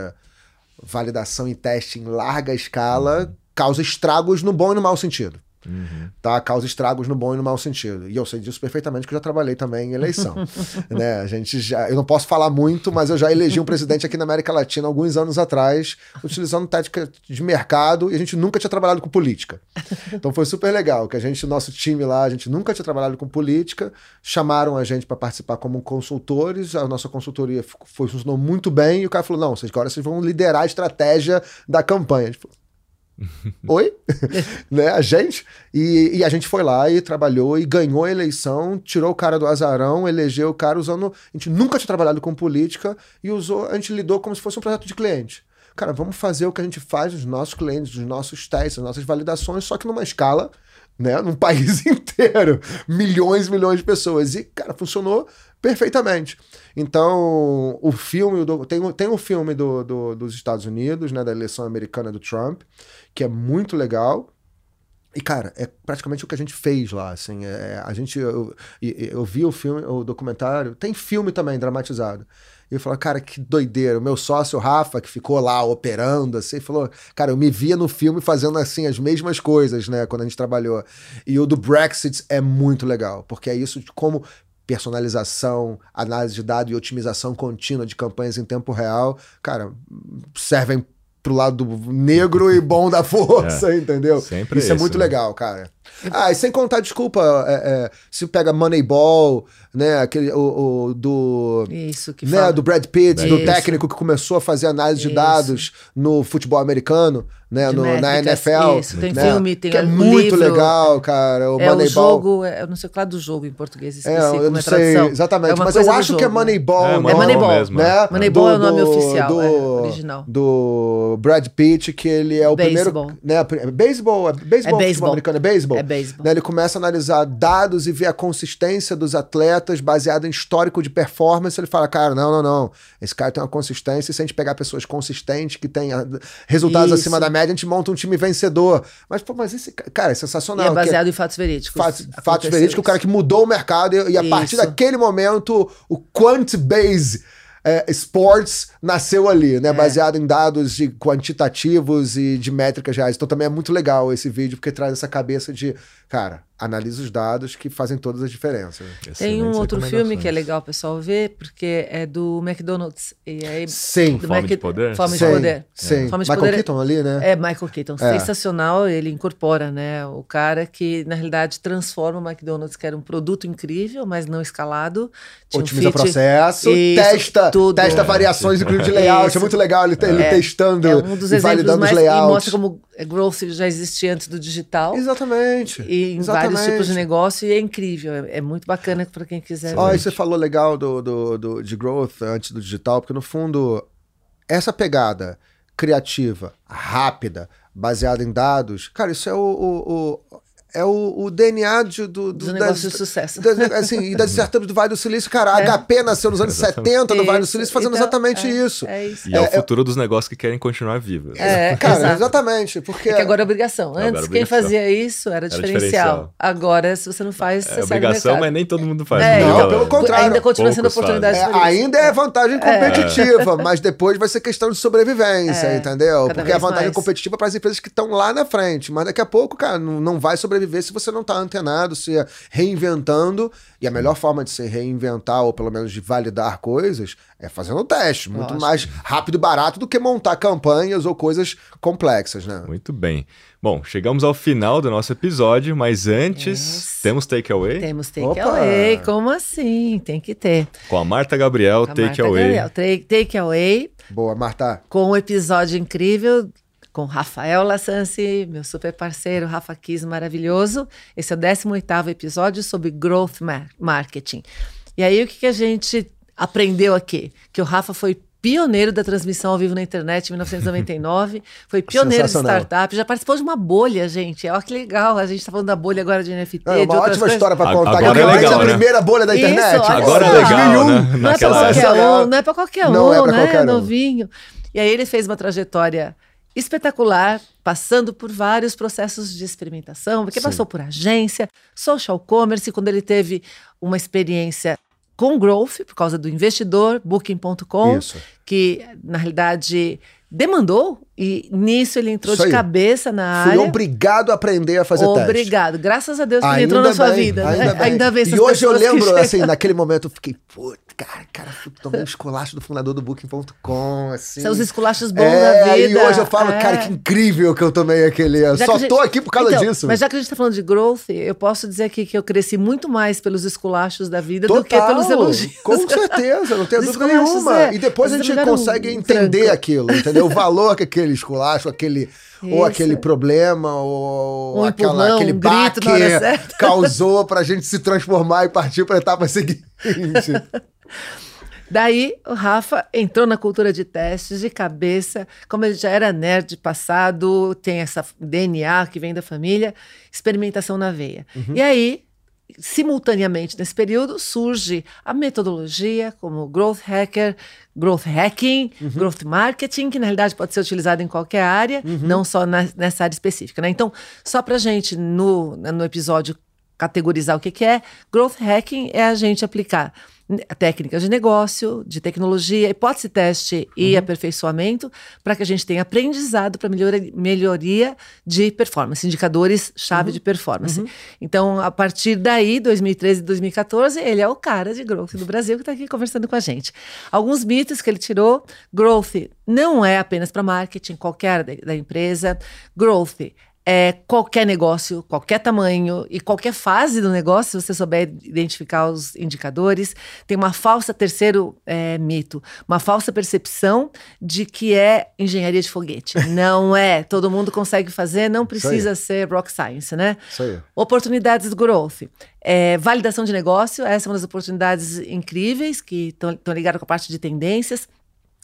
C: validação e teste em larga escala uhum. causa estragos no bom e no mau sentido. Uhum. Tá? Causa estragos no bom e no mau sentido. E eu sei disso perfeitamente, que eu já trabalhei também em eleição. [laughs] né? A gente já. Eu não posso falar muito, mas eu já elegi um presidente aqui na América Latina alguns anos atrás, utilizando tática de mercado, e a gente nunca tinha trabalhado com política. Então foi super legal, que a gente, nosso time lá, a gente nunca tinha trabalhado com política, chamaram a gente para participar como consultores, a nossa consultoria foi, funcionou muito bem, e o cara falou: não, vocês agora vocês vão liderar a estratégia da campanha. A gente falou, [laughs] Oi? [laughs] né? A gente. E, e, a gente foi lá e trabalhou e ganhou a eleição, tirou o cara do azarão, elegeu o cara usando. A gente nunca tinha trabalhado com política e usou, a gente lidou como se fosse um projeto de cliente. Cara, vamos fazer o que a gente faz nos nossos clientes, nos nossos testes, nas nossas validações, só que numa escala, né? Num [laughs] país inteiro. Milhões e milhões de pessoas. E, cara, funcionou perfeitamente. Então, o filme, do, tem, tem um filme do, do, dos Estados Unidos, né, da eleição americana do Trump, que é muito legal. E, cara, é praticamente o que a gente fez lá, assim, é, a gente, eu, eu, eu, vi o filme, o documentário, tem filme também dramatizado, e eu falo, cara, que doideira, o meu sócio Rafa, que ficou lá operando, assim, falou, cara, eu me via no filme fazendo, assim, as mesmas coisas, né, quando a gente trabalhou, e o do Brexit é muito legal, porque é isso de como personalização, análise de dados e otimização contínua de campanhas em tempo real, cara, servem pro lado negro e bom da força, é, [laughs] entendeu? Sempre isso, é muito né? legal, cara. Ah, e sem contar, desculpa, é, é, se pega Moneyball, né, aquele, o, o do...
B: Isso, que
C: né,
B: fala.
C: do Brad Pitt, do técnico que começou a fazer análise de dados no futebol americano, né, no, na NFL.
B: Isso, tem
C: né,
B: filme, tem
C: que é muito
B: livro,
C: legal, cara, o
B: é
C: Moneyball.
B: o jogo, é, eu não sei qual do jogo em português, esqueci
C: é, eu não sei exatamente,
B: é
C: mas eu acho que é Moneyball.
A: É,
B: é Moneyball.
A: Mesmo,
C: né?
B: Moneyball é o nome
C: do,
B: oficial,
C: do,
B: é, original.
C: Do Brad Pitt, que ele é o
B: Baseball.
C: primeiro... Né, beisebol, é beisebol,
B: é
C: futebol americano, é beisebol?
B: É beisebol.
C: Né, ele começa a analisar dados e ver a consistência dos atletas baseado em histórico de performance. Ele fala, cara, não, não, não. Esse cara tem uma consistência. E se a gente pegar pessoas consistentes que têm resultados Isso. acima da média, a gente monta um time vencedor. Mas, pô, mas esse cara é sensacional.
B: E é baseado em fatos verídicos.
C: Fatos, fatos verídicos, o cara que mudou o mercado. E, e a Isso. partir daquele momento, o quant base é, sports nasceu ali, né? É. Baseado em dados de quantitativos e de métricas reais. Então também é muito legal esse vídeo, porque traz essa cabeça de, cara, analisa os dados que fazem todas as diferenças.
B: Tem um outro filme que é legal o pessoal ver, porque é do McDonald's. E aí,
C: sim.
B: Do
A: Fome Mac... de Poder?
B: Fome
C: sim,
B: de Poder.
C: Sim.
B: Fome
C: de Michael poder Keaton ali, né?
B: É, Michael Keaton. É. Sensacional. Ele incorpora, né? O cara que, na realidade, transforma o McDonald's, que era um produto incrível, mas não escalado.
C: Tinha Otimiza um fit, processo, isso, testa, tudo. testa variações, inclusive de layout. Isso. É muito legal ele, ele é, testando é um dos e validando mais, os layouts.
B: E mostra como growth já existia antes do digital.
C: Exatamente.
B: E em
C: Exatamente.
B: Vários tipos de negócio, e é incrível. É, é muito bacana para quem quiser.
C: Olha, você falou legal do, do, do, de growth antes do digital, porque no fundo, essa pegada criativa, rápida, baseada em dados, cara, isso é o, o, o é o, o DNA de, do,
B: do, das, de sucesso.
C: Das, assim, e das [laughs] startups do Vale do Silício, cara, a é. HP nasceu nos anos exatamente. 70 do Vale do Silício fazendo então, exatamente
B: é,
C: isso.
B: É isso.
A: E é, é o futuro dos negócios que querem continuar vivos.
C: É, cara, exato. exatamente. Porque...
B: É que agora é obrigação. Antes,
A: agora
B: quem fazia isso era, era diferencial. diferencial. Agora, se você não faz, você
A: é obrigação, mas nem todo mundo faz.
C: É, não, pelo contrário.
B: Ainda continua sendo oportunidade.
C: É, ainda é vantagem competitiva, mas depois vai ser questão de sobrevivência, entendeu? Porque a vantagem mais. competitiva para as empresas que estão lá na frente. Mas daqui a pouco, cara, não, não vai sobreviver se você não tá antenado, se reinventando. E a melhor forma de se reinventar, ou pelo menos de validar coisas, é fazendo teste. Muito Lógico. mais rápido e barato do que montar campanhas ou coisas complexas, né?
A: Muito bem. Bom, chegamos ao final do nosso episódio, mas antes, yes. temos takeaway?
B: Temos takeaway, como assim? Tem que ter.
A: Com a Marta Gabriel, takeaway.
B: Takeaway.
C: Boa, Marta.
B: Com um episódio incrível com Rafael Lassanci, meu super parceiro, Rafa Kiss maravilhoso. Esse é o 18º episódio sobre Growth Marketing. E aí, o que, que a gente aprendeu aqui? Que o Rafa foi pioneiro da transmissão ao vivo na internet em 1999, [laughs] foi pioneiro de startup, já participou de uma bolha, gente. Olha que legal, a gente está falando da bolha agora de NFT.
C: É uma ótima coisas. história para contar.
A: Agora é legal,
C: a
A: né?
C: primeira bolha da internet.
B: Isso,
A: agora é legal, né?
B: Não é para qualquer um, não é para qualquer um, não é né? Qualquer um. Novinho. E aí ele fez uma trajetória espetacular, passando por vários processos de experimentação, porque Sim. passou por agência, social commerce, quando ele teve uma experiência com growth, por causa do investidor, booking.com, que na realidade demandou e nisso ele entrou de cabeça na
C: Fui
B: área.
C: Fui obrigado a aprender a fazer
B: Obrigado. teste. Obrigado. Graças a Deus que
C: ainda
B: ele entrou na sua
C: bem,
B: vida.
C: Ainda,
B: né? [laughs]
C: bem.
B: ainda bem.
C: E hoje eu lembro, assim, [laughs] naquele momento eu fiquei, puta, cara, cara, tomei um esculacho do fundador do Booking.com, assim.
B: São os esculachos bons
C: é,
B: da vida.
C: E hoje eu falo, é. cara, que incrível que eu tomei aquele. Só gente... tô aqui por causa
B: então,
C: disso.
B: Mas já que a gente tá falando de growth, eu posso dizer aqui que eu cresci muito mais pelos esculachos da vida Total, do que pelos elogios.
C: Com certeza, não tenho dúvida nenhuma. É. E depois a gente consegue entender tranco. aquilo, entendeu? O valor que aquele esculacho, aquele ou aquele problema, ou
B: um
C: aquela,
B: empurrão,
C: aquele
B: um
C: baque [laughs] causou para a gente se transformar e partir para a etapa seguinte. [laughs]
B: Daí o Rafa entrou na cultura de testes de cabeça, como ele já era nerd passado, tem essa DNA que vem da família, experimentação na veia. Uhum. E aí simultaneamente nesse período surge a metodologia como growth hacker, growth hacking, uhum. growth marketing, que na realidade pode ser utilizado em qualquer área, uhum. não só na, nessa área específica. Né? Então, só para gente no, no episódio categorizar o que, que é, growth hacking é a gente aplicar técnicas de negócio, de tecnologia, hipótese teste e uhum. aperfeiçoamento, para que a gente tenha aprendizado para melhoria, melhoria de performance, indicadores-chave uhum. de performance. Uhum. Então, a partir daí, 2013 e 2014, ele é o cara de growth do Brasil que está aqui conversando com a gente. Alguns mitos que ele tirou: growth não é apenas para marketing, qualquer da empresa. Growth é, qualquer negócio, qualquer tamanho e qualquer fase do negócio, se você souber identificar os indicadores, tem uma falsa, terceiro é, mito, uma falsa percepção de que é engenharia de foguete. [laughs] Não é. Todo mundo consegue fazer, não precisa ser rock science, né?
C: Isso aí.
B: Oportunidades do growth. É, validação de negócio, essa é uma das oportunidades incríveis que estão ligadas com a parte de tendências.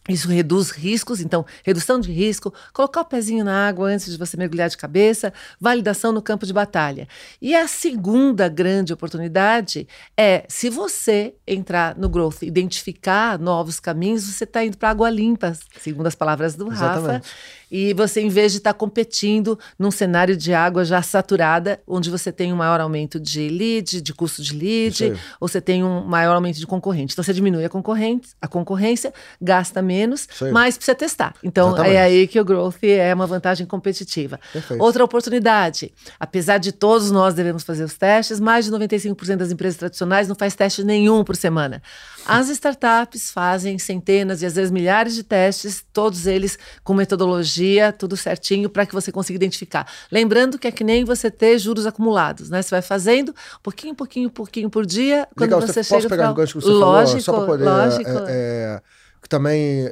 B: Isso reduz riscos, então, redução de risco, colocar o pezinho na água antes de você mergulhar de cabeça, validação no campo de batalha. E a segunda grande oportunidade é, se você entrar no growth, identificar novos caminhos, você está indo para água limpa, segundo as palavras do Exatamente. Rafa e você, em vez de estar tá competindo num cenário de água já saturada, onde você tem um maior aumento de lead, de custo de lead, ou você tem um maior aumento de concorrente. Então você diminui a concorrente, a concorrência, gasta menos, mas precisa testar. Então Exatamente. é aí que o growth é uma vantagem competitiva. Perfeito. Outra oportunidade, apesar de todos nós devemos fazer os testes, mais de 95% das empresas tradicionais não faz teste nenhum por semana. As startups fazem centenas e às vezes milhares de testes, todos eles com metodologia tudo certinho, para que você consiga identificar. Lembrando que é que nem você ter juros acumulados, né? Você vai fazendo pouquinho, pouquinho, pouquinho por dia, quando
C: Legal,
B: você,
C: você
B: chega
C: pegar o gancho que você
B: lógico,
C: falou, só para poder...
B: Lógico.
C: É, é, também...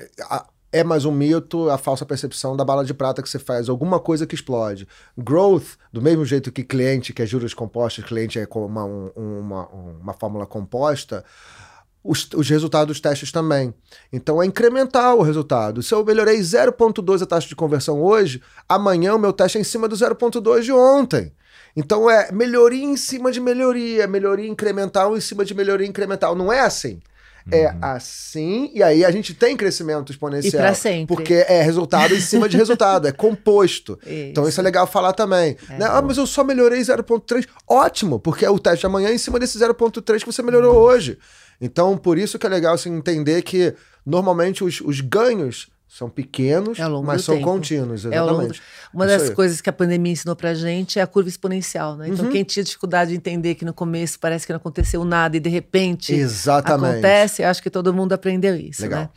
C: É mais um mito a falsa percepção da bala de prata que você faz alguma coisa que explode. Growth, do mesmo jeito que cliente, que é juros compostos, cliente é uma, uma, uma fórmula composta, os, os, resultados dos testes também. Então é incrementar o resultado. Se eu melhorei 0,2 a taxa de conversão hoje, amanhã o meu teste é em cima do 0,2 de ontem. Então é melhoria em cima de melhoria, melhoria incremental em cima de melhoria incremental. Não é assim. É uhum. assim, e aí a gente tem crescimento exponencial.
B: E pra sempre.
C: Porque é resultado em cima de resultado, é composto. [laughs] Isso. Então isso é legal falar também. É né? Ah, mas eu só melhorei 0,3. Ótimo, porque é o teste de amanhã é em cima desse 0,3 que você melhorou uhum. hoje. Então, por isso que é legal assim, entender que normalmente os, os ganhos são pequenos, é mas são tempo. contínuos, é exatamente.
B: É Uma das coisas que a pandemia ensinou pra gente é a curva exponencial, né? Então, uhum. quem tinha dificuldade de entender que no começo parece que não aconteceu nada e de repente
C: exatamente.
B: acontece, acho que todo mundo aprendeu isso, Legal. né?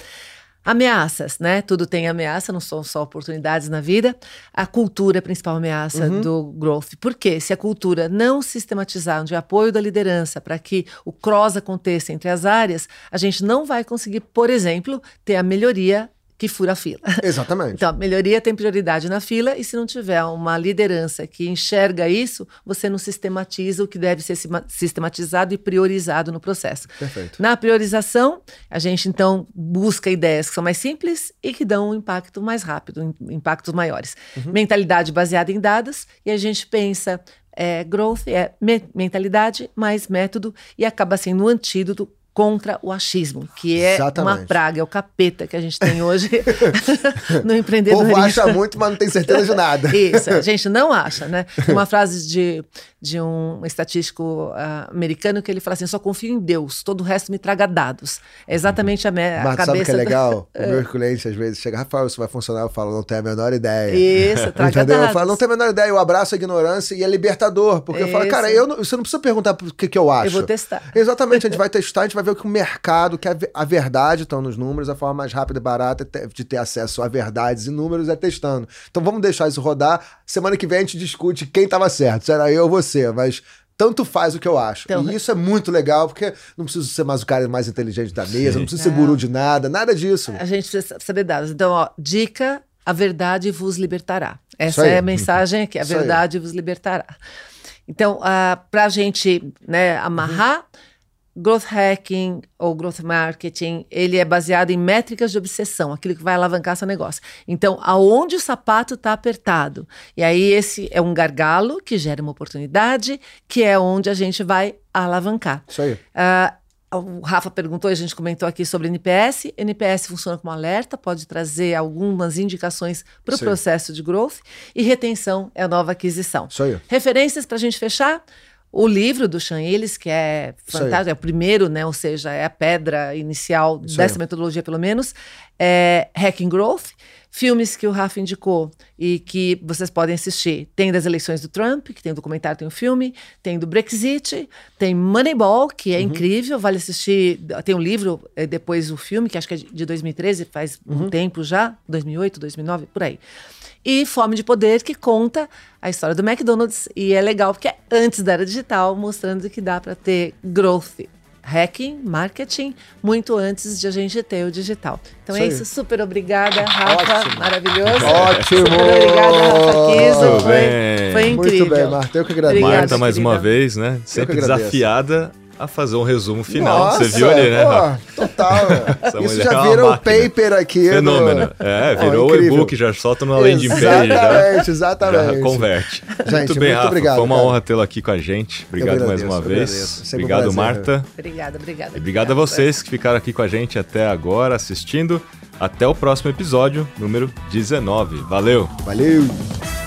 B: Ameaças, né? Tudo tem ameaça, não são só oportunidades na vida. A cultura é a principal ameaça uhum. do growth. Por quê? Se a cultura não sistematizar de apoio da liderança para que o cross aconteça entre as áreas, a gente não vai conseguir, por exemplo, ter a melhoria que fura a fila. [laughs]
C: Exatamente.
B: Então, a melhoria tem prioridade na fila e se não tiver uma liderança que enxerga isso, você não sistematiza o que deve ser sistematizado e priorizado no processo.
C: Perfeito.
B: Na priorização, a gente então busca ideias que são mais simples e que dão um impacto mais rápido, impactos maiores. Uhum. Mentalidade baseada em dados e a gente pensa é, growth é me mentalidade mais método e acaba sendo um antídoto contra o achismo, que é Exatamente. uma praga, é o capeta que a gente tem hoje [laughs] no empreendedorismo. [laughs] O povo
C: acha muito, mas não tem certeza de nada. [laughs]
B: Isso, a gente não acha, né? Uma frase de, de um estatístico uh, americano que ele fala assim, só confio em Deus, todo o resto me traga dados. É exatamente a, me, a
C: mas
B: cabeça...
C: sabe que é legal? o meu cliente às vezes chega, Rafael, isso vai funcionar? Eu falo, não tenho a menor ideia.
B: Isso, traga Entendeu?
C: dados. Eu falo, não tenho a menor ideia, eu abraço a ignorância e é libertador, porque isso. eu falo, cara, eu não, você não precisa perguntar o que, que eu acho.
B: Eu vou testar.
C: Exatamente, a gente vai testar, a gente vai ver o que o mercado, que a, a verdade estão nos números, a forma mais rápida e barata de ter acesso a verdades e números é testando. Então vamos deixar isso rodar. Semana que vem a gente discute quem estava certo, se era eu ou você, mas tanto faz o que eu acho. Então, e isso é muito legal, porque não preciso ser mais o cara mais inteligente da mesa, sim. não preciso ser guru de nada, nada disso.
B: A gente precisa saber dados. Então, ó, dica: a verdade vos libertará. Essa é a mensagem aqui: a verdade vos libertará. Então, uh, para a gente né, amarrar. Uhum Growth hacking ou growth marketing, ele é baseado em métricas de obsessão, aquilo que vai alavancar seu negócio. Então, aonde o sapato está apertado? E aí esse é um gargalo que gera uma oportunidade, que é onde a gente vai alavancar.
C: Isso aí. Uh,
B: o Rafa perguntou, a gente comentou aqui sobre NPS. NPS funciona como alerta, pode trazer algumas indicações para o processo de growth. E retenção é a nova aquisição.
C: Isso aí.
B: Referências para a gente fechar? O livro do Sean Illes, que é fantástico, é o primeiro, né? Ou seja, é a pedra inicial
C: Isso
B: dessa
C: aí.
B: metodologia, pelo menos, é Hacking Growth. Filmes que o Rafa indicou e que vocês podem assistir. Tem das eleições do Trump, que tem o documentário, tem o filme. Tem do Brexit. Tem Moneyball, que é
C: Uhum.
B: incrível, vale assistir. Tem um livro, é, depois o filme, que acho que é de 2013, faz
C: Uhum.
B: um tempo já. 2008, 2009, por aí. E Fome de Poder, que conta a história do McDonald's. E é legal porque é antes da era digital, mostrando que dá para ter growth, hacking, marketing, muito antes de a gente ter o digital. Então
C: Isso
B: é
C: aí.
B: isso. Super obrigada, Rafa.
C: Ótimo.
B: Maravilhoso.
C: Ótimo.
B: Super obrigada, Rafa Kiso.
A: Muito
B: Foi,
A: bem.
B: foi incrível.
C: Muito bem, Marta. Eu que agradeço.
B: Obrigada,
A: Marta, mais
B: querida.
A: uma vez, né? Sempre
C: agradeço.
A: desafiada a fazer um resumo final.
C: Nossa,
A: Você viu ali, né?
C: pô,
A: Rafa?
C: total. [laughs] Isso já
A: é
C: vira o
A: máquina.
C: paper aqui. do-
A: Fenômeno. É,
C: Pô,
A: virou o e-book, já solta no landing page, já,
C: Exatamente,
A: já
C: exatamente.
A: converte.
C: Gente,
A: muito bem,
C: muito
A: Rafa.
C: obrigado,
A: Foi uma
C: cara.
A: honra tê-lo aqui com a gente. Obrigado
C: Eu
A: mais
C: agradeço,
A: uma vez.
C: agradeço. Um
A: Obrigado,
C: prazer.
A: Marta.
B: Obrigada, obrigada.
A: E obrigado a vocês que ficaram aqui com a gente até agora assistindo. Até o próximo episódio, número 19. Valeu!
C: Valeu.